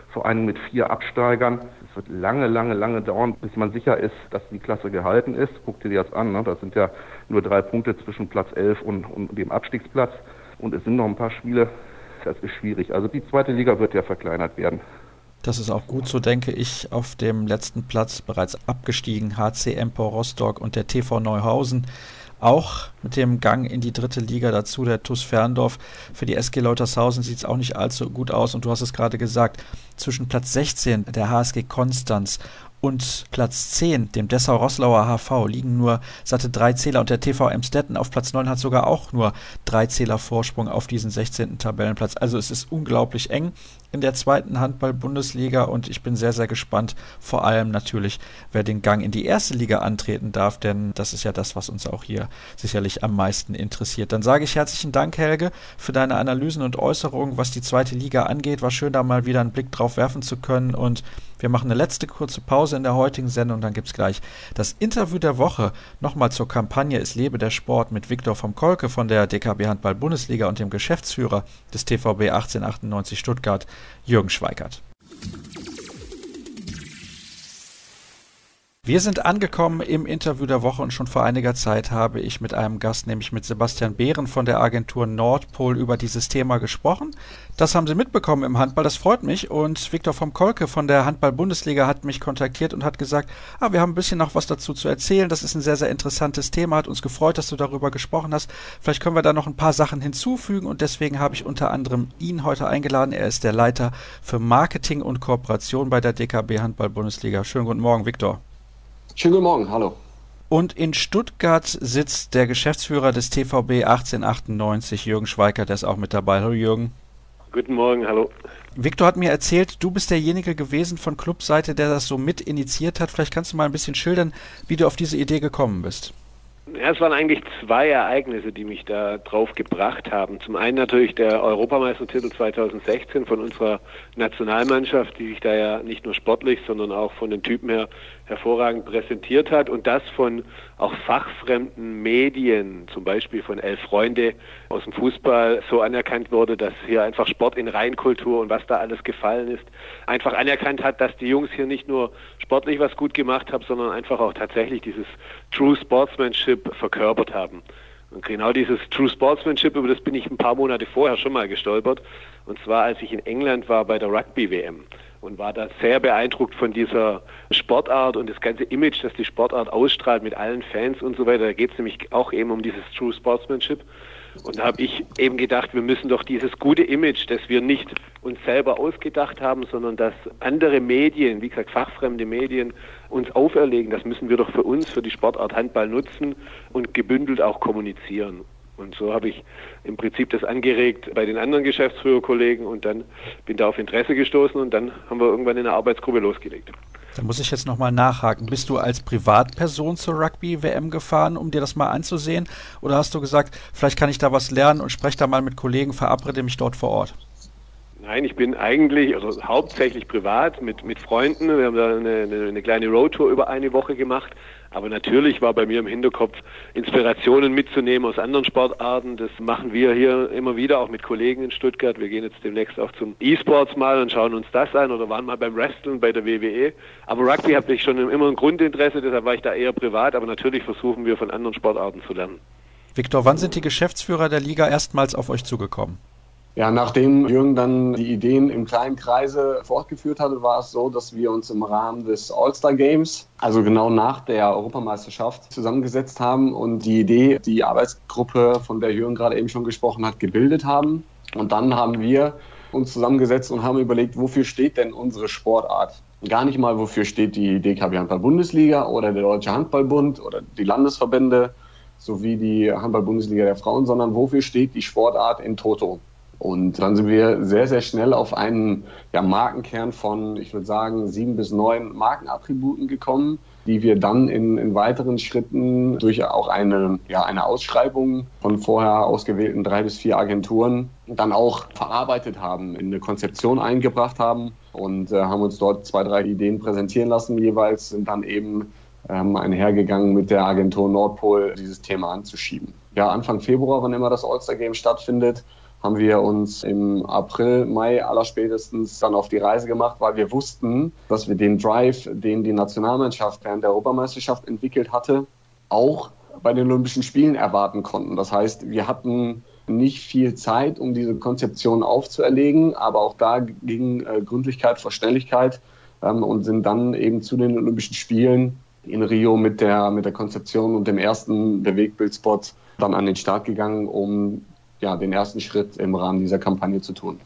vor allem mit vier Absteigern. Es wird lange, lange, lange dauern, bis man sicher ist, dass die Klasse gehalten ist. Guck dir das an, ne? das sind ja nur drei Punkte zwischen Platz 11 und, und dem Abstiegsplatz. Und es sind noch ein paar Spiele, das ist schwierig. Also die zweite Liga wird ja verkleinert werden. Das ist auch gut so, denke ich. Auf dem letzten Platz bereits abgestiegen HC Empor Rostock und der TV Neuhausen. Auch mit dem Gang in die dritte Liga dazu, der TuS Ferndorf. Für die SG Leutershausen sieht es auch nicht allzu gut aus. Und du hast es gerade gesagt, zwischen Platz 16 der HSG Konstanz und Platz 10, dem Dessau-Roslauer HV, liegen nur satte drei Zähler und der TV Emstetten auf Platz 9 hat sogar auch nur drei Zähler Vorsprung auf diesen 16. Tabellenplatz. Also es ist unglaublich eng in der zweiten Handball-Bundesliga und ich bin sehr, sehr gespannt, vor allem natürlich, wer den Gang in die erste Liga antreten darf, denn das ist ja das, was uns auch hier sicherlich am meisten interessiert. Dann sage ich herzlichen Dank, Helge, für deine Analysen und Äußerungen, was die zweite Liga angeht. War schön, da mal wieder einen Blick drauf werfen zu können und wir machen eine letzte kurze Pause in der heutigen Sendung, dann gibt es gleich das Interview der Woche. Nochmal zur Kampagne Es lebe der Sport mit Viktor vom Kolke von der DKB Handball Bundesliga und dem Geschäftsführer des TVB 1898 Stuttgart, Jürgen Schweikert. Wir sind angekommen im Interview der Woche und schon vor einiger Zeit habe ich mit einem Gast, nämlich mit Sebastian Behren von der Agentur Nordpol über dieses Thema gesprochen. Das haben Sie mitbekommen im Handball, das freut mich. Und Viktor vom Kolke von der Handball-Bundesliga hat mich kontaktiert und hat gesagt, ah, wir haben ein bisschen noch was dazu zu erzählen. Das ist ein sehr, sehr interessantes Thema. Hat uns gefreut, dass du darüber gesprochen hast. Vielleicht können wir da noch ein paar Sachen hinzufügen und deswegen habe ich unter anderem ihn heute eingeladen. Er ist der Leiter für Marketing und Kooperation bei der DKB Handball-Bundesliga. Schönen guten Morgen, Viktor. Schönen guten Morgen, hallo. Und in Stuttgart sitzt der Geschäftsführer des TVB 1898, Jürgen Schweiker, der ist auch mit dabei. Hallo Jürgen. Guten Morgen, hallo. Viktor hat mir erzählt, du bist derjenige gewesen von Clubseite, der das so mit initiiert hat. Vielleicht kannst du mal ein bisschen schildern, wie du auf diese Idee gekommen bist. Ja, es waren eigentlich zwei Ereignisse, die mich da drauf gebracht haben. Zum einen natürlich der Europameistertitel 2016 von unserer Nationalmannschaft, die sich da ja nicht nur sportlich, sondern auch von den Typen her hervorragend präsentiert hat und das von auch fachfremden Medien, zum Beispiel von Elf Freunde aus dem Fußball, so anerkannt wurde, dass hier einfach Sport in Reinkultur und was da alles gefallen ist, einfach anerkannt hat, dass die Jungs hier nicht nur sportlich was gut gemacht haben, sondern einfach auch tatsächlich dieses True Sportsmanship verkörpert haben. Und genau dieses True Sportsmanship, über das bin ich ein paar Monate vorher schon mal gestolpert. Und zwar, als ich in England war bei der Rugby-WM und war da sehr beeindruckt von dieser Sportart und das ganze Image, das die Sportart ausstrahlt mit allen Fans und so weiter. Da geht es nämlich auch eben um dieses True Sportsmanship. Und da habe ich eben gedacht, wir müssen doch dieses gute Image, das wir nicht uns selber ausgedacht haben, sondern dass andere Medien, wie gesagt fachfremde Medien, uns auferlegen, das müssen wir doch für uns, für die Sportart Handball nutzen und gebündelt auch kommunizieren. Und so habe ich im Prinzip das angeregt bei den anderen Geschäftsführerkollegen und dann bin da auf Interesse gestoßen und dann haben wir irgendwann in der Arbeitsgruppe losgelegt. Da muss ich jetzt nochmal nachhaken. Bist du als Privatperson zur Rugby-WM gefahren, um dir das mal anzusehen? Oder hast du gesagt, vielleicht kann ich da was lernen und spreche da mal mit Kollegen, verabrede mich dort vor Ort? Nein, ich bin eigentlich, also hauptsächlich privat mit, mit Freunden. Wir haben da eine, eine, eine kleine Roadtour über eine Woche gemacht. Aber natürlich war bei mir im Hinterkopf, Inspirationen mitzunehmen aus anderen Sportarten. Das machen wir hier immer wieder, auch mit Kollegen in Stuttgart. Wir gehen jetzt demnächst auch zum E-Sports mal und schauen uns das an oder waren mal beim Wrestling bei der WWE. Aber Rugby habe ich schon immer ein Grundinteresse, deshalb war ich da eher privat. Aber natürlich versuchen wir von anderen Sportarten zu lernen. Viktor, wann sind die Geschäftsführer der Liga erstmals auf euch zugekommen? Ja, nachdem Jürgen dann die Ideen im kleinen Kreise fortgeführt hatte, war es so, dass wir uns im Rahmen des All-Star Games, also genau nach der Europameisterschaft, zusammengesetzt haben und die Idee, die Arbeitsgruppe, von der Jürgen gerade eben schon gesprochen hat, gebildet haben. Und dann haben wir uns zusammengesetzt und haben überlegt, wofür steht denn unsere Sportart? Gar nicht mal, wofür steht die DKB Handball-Bundesliga oder der Deutsche Handballbund oder die Landesverbände sowie die Handball-Bundesliga der Frauen, sondern wofür steht die Sportart in Toto? Und dann sind wir sehr, sehr schnell auf einen ja, Markenkern von, ich würde sagen, sieben bis neun Markenattributen gekommen, die wir dann in, in weiteren Schritten durch auch eine, ja, eine Ausschreibung von vorher ausgewählten drei bis vier Agenturen dann auch verarbeitet haben, in eine Konzeption eingebracht haben und äh, haben uns dort zwei, drei Ideen präsentieren lassen jeweils, sind dann eben ähm, einhergegangen mit der Agentur Nordpol, dieses Thema anzuschieben. Ja, Anfang Februar, wann immer das All-Star-Game stattfindet, haben wir uns im April, Mai allerspätestens dann auf die Reise gemacht, weil wir wussten, dass wir den Drive, den die Nationalmannschaft während der Europameisterschaft entwickelt hatte, auch bei den Olympischen Spielen erwarten konnten. Das heißt, wir hatten nicht viel Zeit, um diese Konzeption aufzuerlegen, aber auch da ging äh, Gründlichkeit vor Schnelligkeit ähm, und sind dann eben zu den Olympischen Spielen in Rio mit der, mit der Konzeption und dem ersten Bewegtbildspot dann an den Start gegangen, um ja, den ersten Schritt im Rahmen dieser Kampagne zu tun.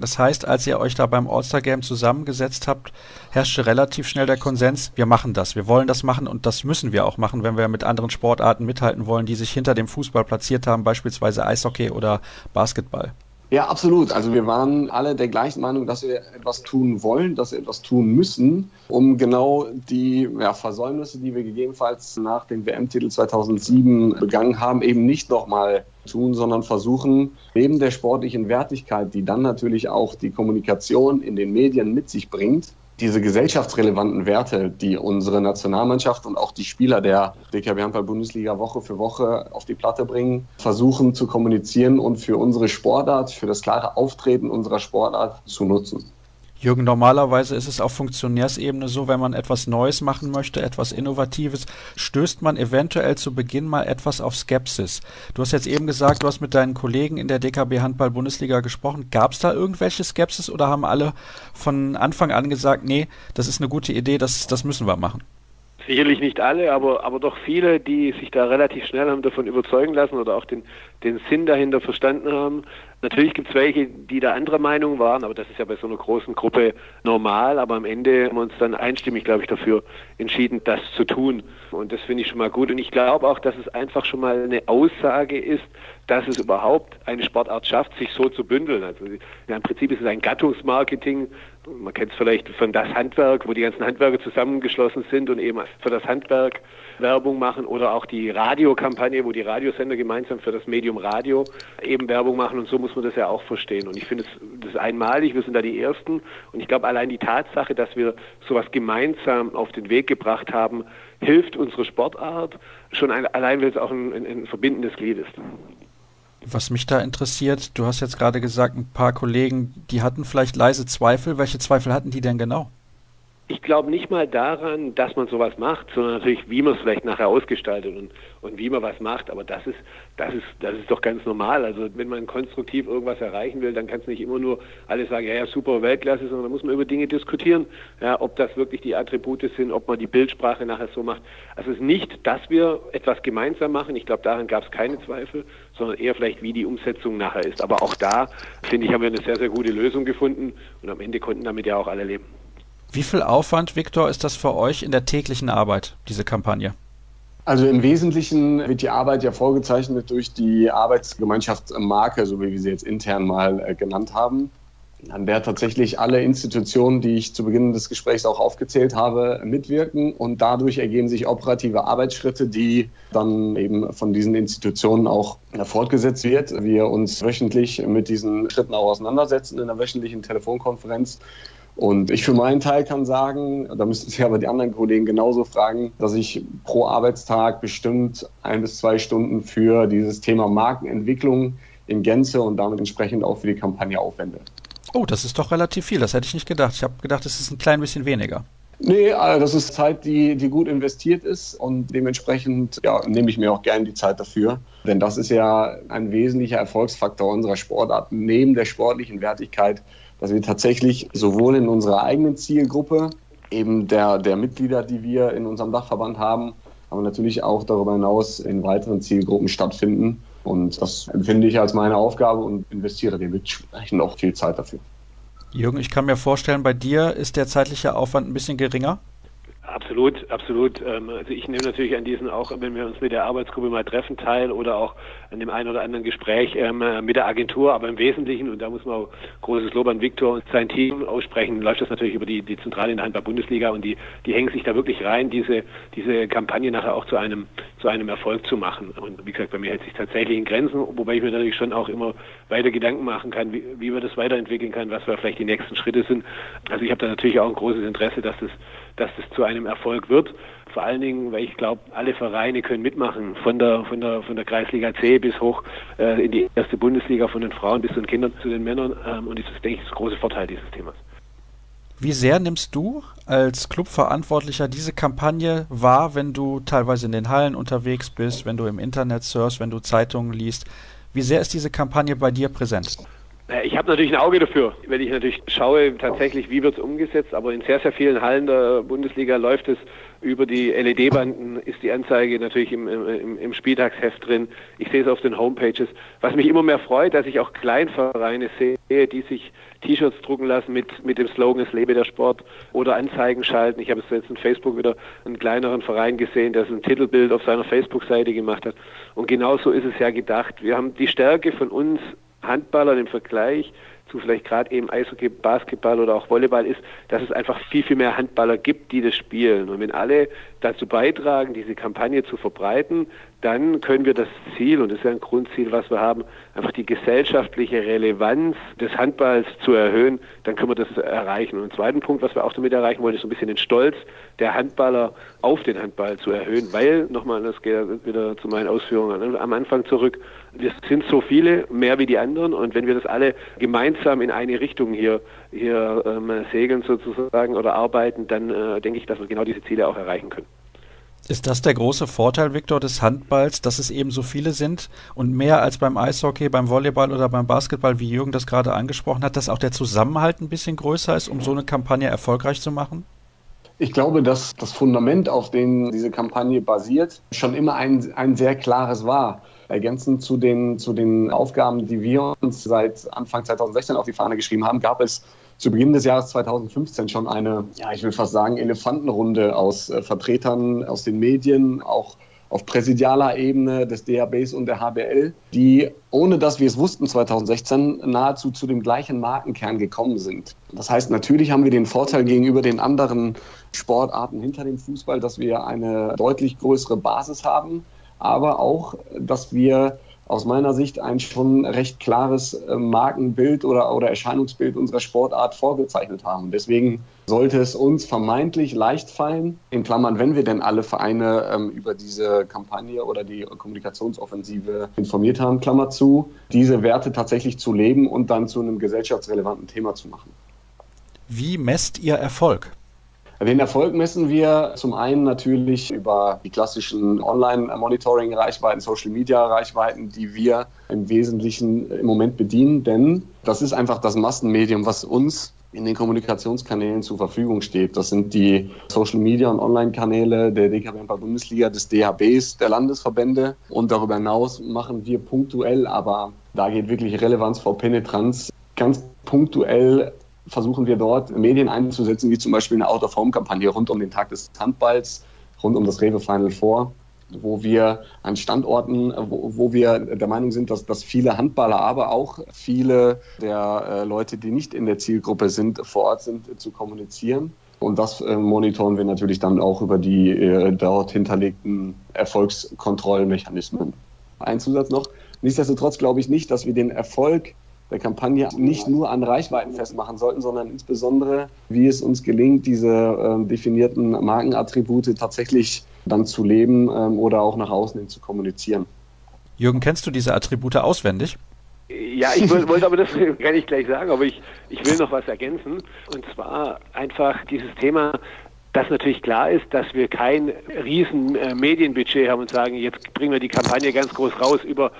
Das heißt, als ihr euch da beim All-Star Game zusammengesetzt habt, herrschte relativ schnell der Konsens, wir machen das, wir wollen das machen und das müssen wir auch machen, wenn wir mit anderen Sportarten mithalten wollen, die sich hinter dem Fußball platziert haben, beispielsweise Eishockey oder Basketball. Ja, absolut. Also wir waren alle der gleichen Meinung, dass wir etwas tun wollen, dass wir etwas tun müssen, um genau die ja, Versäumnisse, die wir gegebenenfalls nach dem WM-Titel 2007 begangen haben, eben nicht nochmal tun, sondern versuchen, neben der sportlichen Wertigkeit, die dann natürlich auch die Kommunikation in den Medien mit sich bringt, diese gesellschaftsrelevanten Werte, die unsere Nationalmannschaft und auch die Spieler der DKB Handball Bundesliga Woche für Woche auf die Platte bringen, versuchen zu kommunizieren und für unsere Sportart, für das klare Auftreten unserer Sportart zu nutzen. Jürgen, normalerweise ist es auf Funktionärsebene so, wenn man etwas Neues machen möchte, etwas Innovatives, stößt man eventuell zu Beginn mal etwas auf Skepsis. Du hast jetzt eben gesagt, du hast mit deinen Kollegen in der DKB Handball Bundesliga gesprochen. Gab es da irgendwelche Skepsis oder haben alle von Anfang an gesagt, nee, das ist eine gute Idee, das, das müssen wir machen? Sicherlich nicht alle, aber, aber doch viele, die sich da relativ schnell haben davon überzeugen lassen oder auch den, den Sinn dahinter verstanden haben. Natürlich gibt es welche, die da anderer Meinung waren, aber das ist ja bei so einer großen Gruppe normal. Aber am Ende haben wir uns dann einstimmig, glaube ich, dafür entschieden, das zu tun. Und das finde ich schon mal gut. Und ich glaube auch, dass es einfach schon mal eine Aussage ist, dass es überhaupt eine Sportart schafft, sich so zu bündeln. Also ja, im Prinzip ist es ein Gattungsmarketing. Man kennt es vielleicht von das Handwerk, wo die ganzen Handwerker zusammengeschlossen sind und eben für das Handwerk Werbung machen oder auch die Radiokampagne, wo die Radiosender gemeinsam für das Medium Radio eben Werbung machen und so muss man das ja auch verstehen. Und ich finde es das ist einmalig, wir sind da die Ersten und ich glaube allein die Tatsache, dass wir sowas gemeinsam auf den Weg gebracht haben, hilft unsere Sportart schon ein, allein, weil es auch ein, ein, ein verbindendes Glied ist. Was mich da interessiert, du hast jetzt gerade gesagt, ein paar Kollegen, die hatten vielleicht leise Zweifel. Welche Zweifel hatten die denn genau? Ich glaube nicht mal daran, dass man sowas macht, sondern natürlich, wie man es vielleicht nachher ausgestaltet und, und wie man was macht. Aber das ist, das ist, das ist doch ganz normal. Also wenn man konstruktiv irgendwas erreichen will, dann kann es nicht immer nur alles sagen, ja, ja, super Weltklasse, sondern da muss man über Dinge diskutieren, ja, ob das wirklich die Attribute sind, ob man die Bildsprache nachher so macht. Also es ist nicht, dass wir etwas gemeinsam machen. Ich glaube, daran gab es keine Zweifel, sondern eher vielleicht, wie die Umsetzung nachher ist. Aber auch da, finde ich, haben wir eine sehr, sehr gute Lösung gefunden und am Ende konnten damit ja auch alle leben. Wie viel Aufwand, Viktor, ist das für euch in der täglichen Arbeit, diese Kampagne? Also im Wesentlichen wird die Arbeit ja vorgezeichnet durch die Arbeitsgemeinschaft Marke, so wie wir sie jetzt intern mal äh, genannt haben, an der tatsächlich alle Institutionen, die ich zu Beginn des Gesprächs auch aufgezählt habe, mitwirken und dadurch ergeben sich operative Arbeitsschritte, die dann eben von diesen Institutionen auch fortgesetzt wird. Wir uns wöchentlich mit diesen Schritten auch auseinandersetzen in einer wöchentlichen Telefonkonferenz und ich für meinen Teil kann sagen, da müssten Sie aber die anderen Kollegen genauso fragen, dass ich pro Arbeitstag bestimmt ein bis zwei Stunden für dieses Thema Markenentwicklung in Gänze und damit entsprechend auch für die Kampagne aufwende. Oh, das ist doch relativ viel. Das hätte ich nicht gedacht. Ich habe gedacht, es ist ein klein bisschen weniger. Nee, also das ist Zeit, die, die gut investiert ist und dementsprechend ja, nehme ich mir auch gerne die Zeit dafür. Denn das ist ja ein wesentlicher Erfolgsfaktor unserer Sportart. Neben der sportlichen Wertigkeit dass wir tatsächlich sowohl in unserer eigenen Zielgruppe, eben der, der Mitglieder, die wir in unserem Dachverband haben, aber natürlich auch darüber hinaus in weiteren Zielgruppen stattfinden Und das empfinde ich als meine Aufgabe und investiere dementsprechend auch viel Zeit dafür. Jürgen, ich kann mir vorstellen, bei dir ist der zeitliche Aufwand ein bisschen geringer. Absolut, absolut. Ähm, also ich nehme natürlich an diesen auch, wenn wir uns mit der Arbeitsgruppe mal treffen, teil oder auch an dem einen oder anderen Gespräch ähm, mit der Agentur. Aber im Wesentlichen, und da muss man auch großes Lob an Viktor und sein Team aussprechen, läuft das natürlich über die, die Zentrale in der Handball-Bundesliga und die, die hängen sich da wirklich rein, diese, diese Kampagne nachher auch zu einem, zu einem Erfolg zu machen. Und wie gesagt, bei mir hält sich tatsächlich in Grenzen, wobei ich mir natürlich schon auch immer weiter Gedanken machen kann, wie, wie man das weiterentwickeln kann, was vielleicht die nächsten Schritte sind. Also ich habe da natürlich auch ein großes Interesse, dass das dass es zu einem Erfolg wird. Vor allen Dingen, weil ich glaube, alle Vereine können mitmachen, von der, von der, von der Kreisliga C bis hoch äh, in die erste Bundesliga, von den Frauen bis zu den Kindern, zu den Männern. Ähm, und das ist, denke ich, das große Vorteil dieses Themas. Wie sehr nimmst du als Clubverantwortlicher diese Kampagne wahr, wenn du teilweise in den Hallen unterwegs bist, wenn du im Internet surfst, wenn du Zeitungen liest? Wie sehr ist diese Kampagne bei dir präsent? Äh, ich habe natürlich ein Auge dafür, wenn ich natürlich schaue tatsächlich, wie wird es umgesetzt, aber in sehr, sehr vielen Hallen der Bundesliga läuft es über die LED-Banden, ist die Anzeige natürlich im, im, im Spieltagsheft drin. Ich sehe es auf den Homepages. Was mich immer mehr freut, dass ich auch Kleinvereine sehe, die sich T-Shirts drucken lassen mit, mit dem Slogan Es lebe der Sport oder Anzeigen schalten. Ich habe es jetzt in Facebook wieder einen kleineren Verein gesehen, der ein Titelbild auf seiner Facebook-Seite gemacht hat. Und genauso ist es ja gedacht. Wir haben die Stärke von uns Handballern im Vergleich zu vielleicht gerade eben Eishockey, Basketball oder auch Volleyball ist, dass es einfach viel, viel mehr Handballer gibt, die das spielen. Und wenn alle dazu beitragen, diese Kampagne zu verbreiten, dann können wir das Ziel, und das ist ja ein Grundziel, was wir haben, einfach die gesellschaftliche Relevanz des Handballs zu erhöhen, dann können wir das erreichen. Und ein zweiten Punkt, was wir auch damit erreichen wollen, ist so ein bisschen den Stolz der Handballer auf den Handball zu erhöhen, weil, nochmal, das geht wieder zu meinen Ausführungen am Anfang zurück, wir sind so viele, mehr wie die anderen, und wenn wir das alle gemeinsam in eine Richtung hier, hier ähm, segeln sozusagen oder arbeiten, dann äh, denke ich, dass wir genau diese Ziele auch erreichen können. Ist das der große Vorteil, Viktor, des Handballs, dass es eben so viele sind und mehr als beim Eishockey, beim Volleyball oder beim Basketball, wie Jürgen das gerade angesprochen hat, dass auch der Zusammenhalt ein bisschen größer ist, um so eine Kampagne erfolgreich zu machen? Ich glaube, dass das Fundament, auf dem diese Kampagne basiert, schon immer ein, ein sehr klares war. Ergänzend zu den, zu den Aufgaben, die wir uns seit Anfang 2016 auf die Fahne geschrieben haben, gab es zu Beginn des Jahres 2015 schon eine, ja, ich will fast sagen, Elefantenrunde aus äh, Vertretern aus den Medien, auch auf präsidialer Ebene des DHBs und der HBL, die, ohne dass wir es wussten, 2016 nahezu zu dem gleichen Markenkern gekommen sind. Das heißt, natürlich haben wir den Vorteil gegenüber den anderen Sportarten hinter dem Fußball, dass wir eine deutlich größere Basis haben, aber auch, dass wir aus meiner Sicht ein schon recht klares äh, Markenbild oder, oder Erscheinungsbild unserer Sportart vorgezeichnet haben. Deswegen sollte es uns vermeintlich leicht fallen, in Klammern, wenn wir denn alle Vereine ähm, über diese Kampagne oder die Kommunikationsoffensive informiert haben, Klammer zu, diese Werte tatsächlich zu leben und dann zu einem gesellschaftsrelevanten Thema zu machen. Wie messt ihr Erfolg? Den Erfolg messen wir zum einen natürlich über die klassischen Online-Monitoring-Reichweiten, Social-Media-Reichweiten, die wir im Wesentlichen im Moment bedienen, denn das ist einfach das Massenmedium, was uns in den Kommunikationskanälen zur Verfügung steht. Das sind die Social Media und Online-Kanäle der DKB Bundesliga, des DHBs, der Landesverbände. Und darüber hinaus machen wir punktuell, aber da geht wirklich Relevanz vor Penetranz, ganz punktuell versuchen wir dort Medien einzusetzen, wie zum Beispiel eine Out-of-Home-Kampagne rund um den Tag des Handballs, rund um das Rewe Final Four, wo wir an Standorten, wo, wo wir der Meinung sind, dass, dass viele Handballer, aber auch viele der äh, Leute, die nicht in der Zielgruppe sind, vor Ort sind, äh, zu kommunizieren. Und das äh, monitoren wir natürlich dann auch über die äh, dort hinterlegten Erfolgskontrollmechanismen. Ein Zusatz noch. Nichtsdestotrotz glaube ich nicht, dass wir den Erfolg der Kampagne nicht nur an Reichweiten festmachen sollten, sondern insbesondere, wie es uns gelingt, diese äh, definierten Markenattribute tatsächlich dann zu leben ähm, oder auch nach außen hin zu kommunizieren. Jürgen, kennst du diese Attribute auswendig? Ja, ich wollte aber das kann ich gleich sagen, aber ich, ich will noch was ergänzen. Und zwar einfach dieses Thema, dass natürlich klar ist, dass wir kein riesen äh, Medienbudget haben und sagen, jetzt bringen wir die Kampagne ganz groß raus über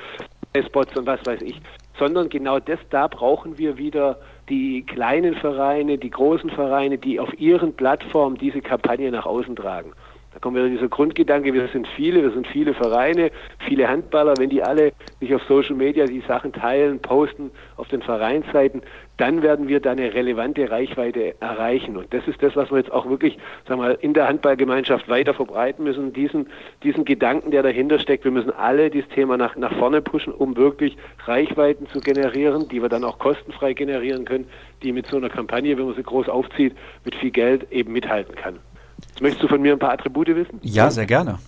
Spots und was weiß ich, sondern genau das, da brauchen wir wieder die kleinen Vereine, die großen Vereine, die auf ihren Plattformen diese Kampagne nach außen tragen. Da kommt wieder dieser Grundgedanke, wir sind viele, wir sind viele Vereine, viele Handballer, wenn die alle sich auf Social Media die Sachen teilen, posten auf den Vereinsseiten, dann werden wir da eine relevante Reichweite erreichen. Und das ist das, was wir jetzt auch wirklich, sagen wir mal, in der Handballgemeinschaft weiter verbreiten müssen. Diesen, diesen Gedanken, der dahinter steckt. Wir müssen alle dieses Thema nach, nach vorne pushen, um wirklich Reichweiten zu generieren, die wir dann auch kostenfrei generieren können, die mit so einer Kampagne, wenn man sie groß aufzieht, mit viel Geld eben mithalten kann. Möchtest du von mir ein paar Attribute wissen? Ja, sehr gerne.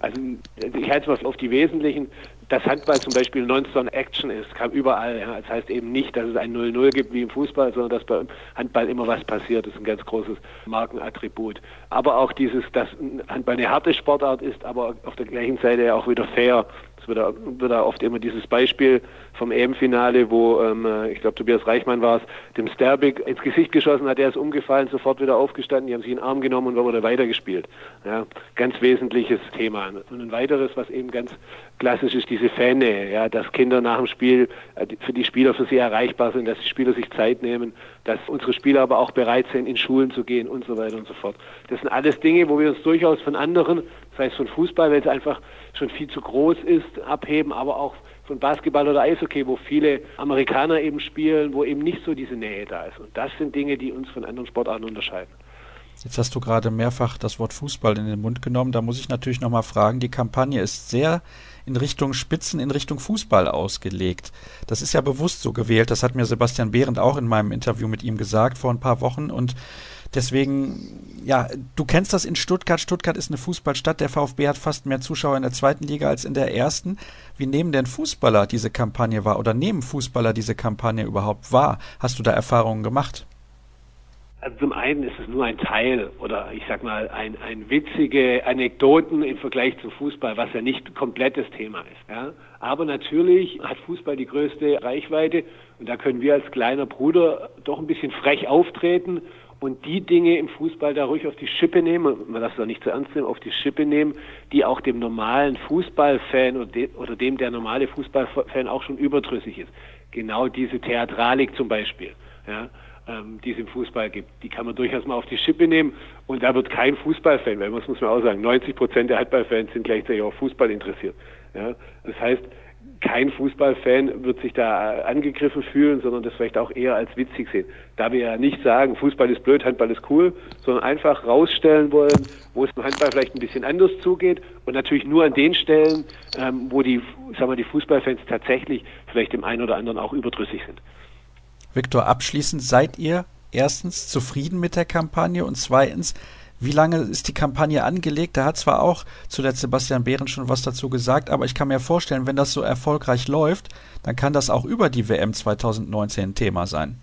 Also ich halte es mal auf die wesentlichen dass Handball zum Beispiel Non-Stone-Action ist, kam überall. Ja. Das heißt eben nicht, dass es ein 0-0 gibt wie im Fußball, sondern dass bei Handball immer was passiert. Das ist ein ganz großes Markenattribut. Aber auch dieses, dass Handball eine harte Sportart ist, aber auf der gleichen Seite auch wieder fair. Es wird, wird da oft immer dieses Beispiel vom EM-Finale, wo ähm, ich glaube Tobias Reichmann war es, dem Sterbik ins Gesicht geschossen hat, der ist umgefallen, sofort wieder aufgestanden, die haben sich in den Arm genommen und wurde weitergespielt. Ja, ganz wesentliches Thema. Und ein weiteres, was eben ganz klassisch ist, diese Fannähe, ja, dass Kinder nach dem Spiel äh, für die Spieler für sie erreichbar sind, dass die Spieler sich Zeit nehmen, dass unsere Spieler aber auch bereit sind, in Schulen zu gehen und so weiter und so fort. Das sind alles Dinge, wo wir uns durchaus von anderen, es von Fußball, weil es einfach schon viel zu groß ist, abheben, aber auch von Basketball oder Eishockey, wo viele Amerikaner eben spielen, wo eben nicht so diese Nähe da ist. Und das sind Dinge, die uns von anderen Sportarten unterscheiden. Jetzt hast du gerade mehrfach das Wort Fußball in den Mund genommen. Da muss ich natürlich nochmal fragen, die Kampagne ist sehr in Richtung Spitzen, in Richtung Fußball ausgelegt. Das ist ja bewusst so gewählt. Das hat mir Sebastian Behrendt auch in meinem Interview mit ihm gesagt vor ein paar Wochen. Und Deswegen, ja, du kennst das in Stuttgart. Stuttgart ist eine Fußballstadt. Der VfB hat fast mehr Zuschauer in der zweiten Liga als in der ersten. Wie nehmen denn Fußballer diese Kampagne wahr oder nehmen Fußballer diese Kampagne überhaupt wahr? Hast du da Erfahrungen gemacht? Also zum einen ist es nur ein Teil oder ich sag mal ein, ein witzige Anekdoten im Vergleich zum Fußball, was ja nicht komplettes Thema ist. Ja? Aber natürlich hat Fußball die größte Reichweite und da können wir als kleiner Bruder doch ein bisschen frech auftreten und die Dinge im Fußball da ruhig auf die Schippe nehmen, man darf es auch nicht zu ernst nehmen, auf die Schippe nehmen, die auch dem normalen Fußballfan oder, de, oder dem der normale Fußballfan auch schon überdrüssig ist. Genau diese Theatralik zum Beispiel, ja, ähm, die es im Fußball gibt, die kann man durchaus mal auf die Schippe nehmen und da wird kein Fußballfan, weil das muss man auch sagen, 90 Prozent der Handballfans sind gleichzeitig auch Fußball interessiert. Ja. Das heißt, kein Fußballfan wird sich da angegriffen fühlen, sondern das vielleicht auch eher als witzig sehen. Da wir ja nicht sagen, Fußball ist blöd, Handball ist cool, sondern einfach rausstellen wollen, wo es im Handball vielleicht ein bisschen anders zugeht und natürlich nur an den Stellen, ähm, wo die, sagen wir, die Fußballfans tatsächlich vielleicht dem einen oder anderen auch überdrüssig sind. Viktor, abschließend seid ihr erstens zufrieden mit der Kampagne und zweitens, wie lange ist die Kampagne angelegt? Da hat zwar auch zuletzt Sebastian Behren schon was dazu gesagt, aber ich kann mir vorstellen, wenn das so erfolgreich läuft, dann kann das auch über die WM 2019 ein Thema sein.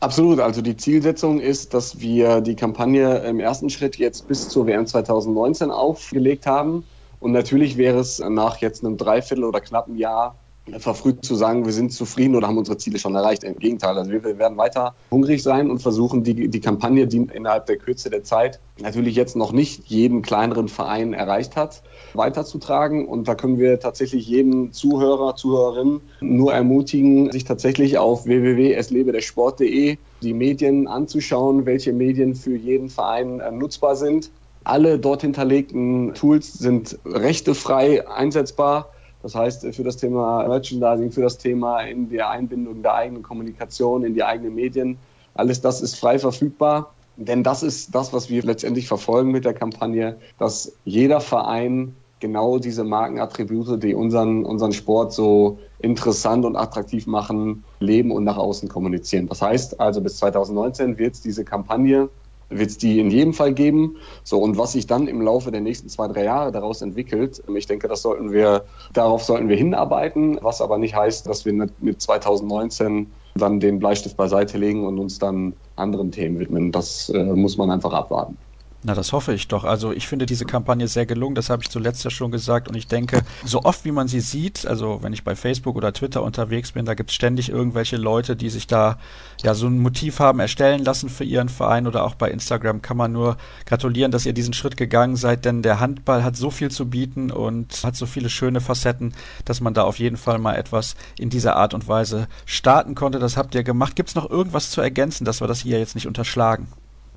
Absolut. Also die Zielsetzung ist, dass wir die Kampagne im ersten Schritt jetzt bis zur WM 2019 aufgelegt haben. Und natürlich wäre es nach jetzt einem Dreiviertel oder knappen Jahr verfrüht zu sagen, wir sind zufrieden oder haben unsere Ziele schon erreicht. Im Gegenteil, also wir werden weiter hungrig sein und versuchen, die, die Kampagne, die innerhalb der Kürze der Zeit natürlich jetzt noch nicht jeden kleineren Verein erreicht hat, weiterzutragen. Und da können wir tatsächlich jeden Zuhörer, Zuhörerin nur ermutigen, sich tatsächlich auf www.eslebedersport.de die Medien anzuschauen, welche Medien für jeden Verein äh, nutzbar sind. Alle dort hinterlegten Tools sind rechtefrei einsetzbar das heißt, für das Thema Merchandising, für das Thema in der Einbindung der eigenen Kommunikation, in die eigenen Medien, alles das ist frei verfügbar. Denn das ist das, was wir letztendlich verfolgen mit der Kampagne, dass jeder Verein genau diese Markenattribute, die unseren, unseren Sport so interessant und attraktiv machen, leben und nach außen kommunizieren. Das heißt also, bis 2019 wird es diese Kampagne wird es die in jedem Fall geben. So, und was sich dann im Laufe der nächsten zwei, drei Jahre daraus entwickelt, ich denke, das sollten wir, darauf sollten wir hinarbeiten, was aber nicht heißt, dass wir mit 2019 dann den Bleistift beiseite legen und uns dann anderen Themen widmen. Das äh, muss man einfach abwarten. Na, das hoffe ich doch. Also ich finde diese Kampagne sehr gelungen, das habe ich zuletzt ja schon gesagt und ich denke, so oft wie man sie sieht, also wenn ich bei Facebook oder Twitter unterwegs bin, da gibt es ständig irgendwelche Leute, die sich da ja so ein Motiv haben erstellen lassen für ihren Verein oder auch bei Instagram kann man nur gratulieren, dass ihr diesen Schritt gegangen seid, denn der Handball hat so viel zu bieten und hat so viele schöne Facetten, dass man da auf jeden Fall mal etwas in dieser Art und Weise starten konnte. Das habt ihr gemacht. Gibt es noch irgendwas zu ergänzen, dass wir das hier jetzt nicht unterschlagen?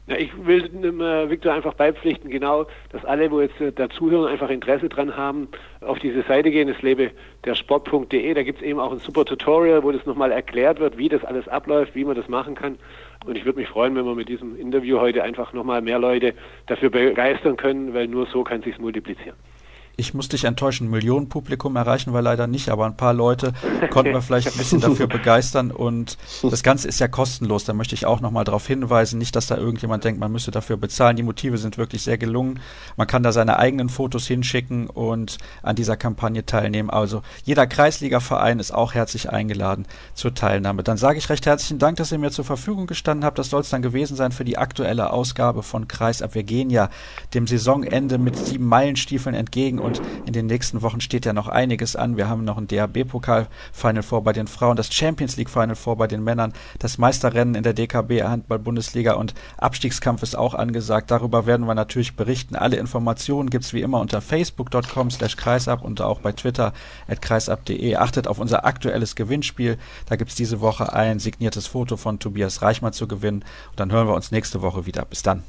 Ja, ich will äh, Viktor einfach beipflichten, genau, dass alle, wo jetzt äh, dazuhören, einfach Interesse dran haben, auf diese Seite gehen, es lebe der Sport.de. Da gibt es eben auch ein super Tutorial, wo das nochmal erklärt wird, wie das alles abläuft, wie man das machen kann. Und ich würde mich freuen, wenn wir mit diesem Interview heute einfach nochmal mehr Leute dafür begeistern können, weil nur so kann sich multiplizieren. Ich muss dich enttäuschen, Millionenpublikum erreichen wir leider nicht, aber ein paar Leute konnten wir vielleicht ein bisschen dafür begeistern und das Ganze ist ja kostenlos. Da möchte ich auch nochmal darauf hinweisen, nicht, dass da irgendjemand denkt, man müsste dafür bezahlen. Die Motive sind wirklich sehr gelungen. Man kann da seine eigenen Fotos hinschicken und an dieser Kampagne teilnehmen. Also jeder Kreisliga-Verein ist auch herzlich eingeladen zur Teilnahme. Dann sage ich recht herzlichen Dank, dass ihr mir zur Verfügung gestanden habt. Das soll es dann gewesen sein für die aktuelle Ausgabe von Kreisab. Wir gehen ja dem Saisonende mit sieben Meilenstiefeln entgegen und in den nächsten Wochen steht ja noch einiges an. Wir haben noch ein DHB-Pokal-Final vor bei den Frauen, das Champions League-Final vor bei den Männern, das Meisterrennen in der DKB Handball-Bundesliga und Abstiegskampf ist auch angesagt. Darüber werden wir natürlich berichten. Alle Informationen gibt es wie immer unter facebook.com slash kreisab und auch bei Twitter at kreisab.de. Achtet auf unser aktuelles Gewinnspiel. Da gibt es diese Woche ein signiertes Foto von Tobias Reichmann zu gewinnen. Und dann hören wir uns nächste Woche wieder. Bis dann.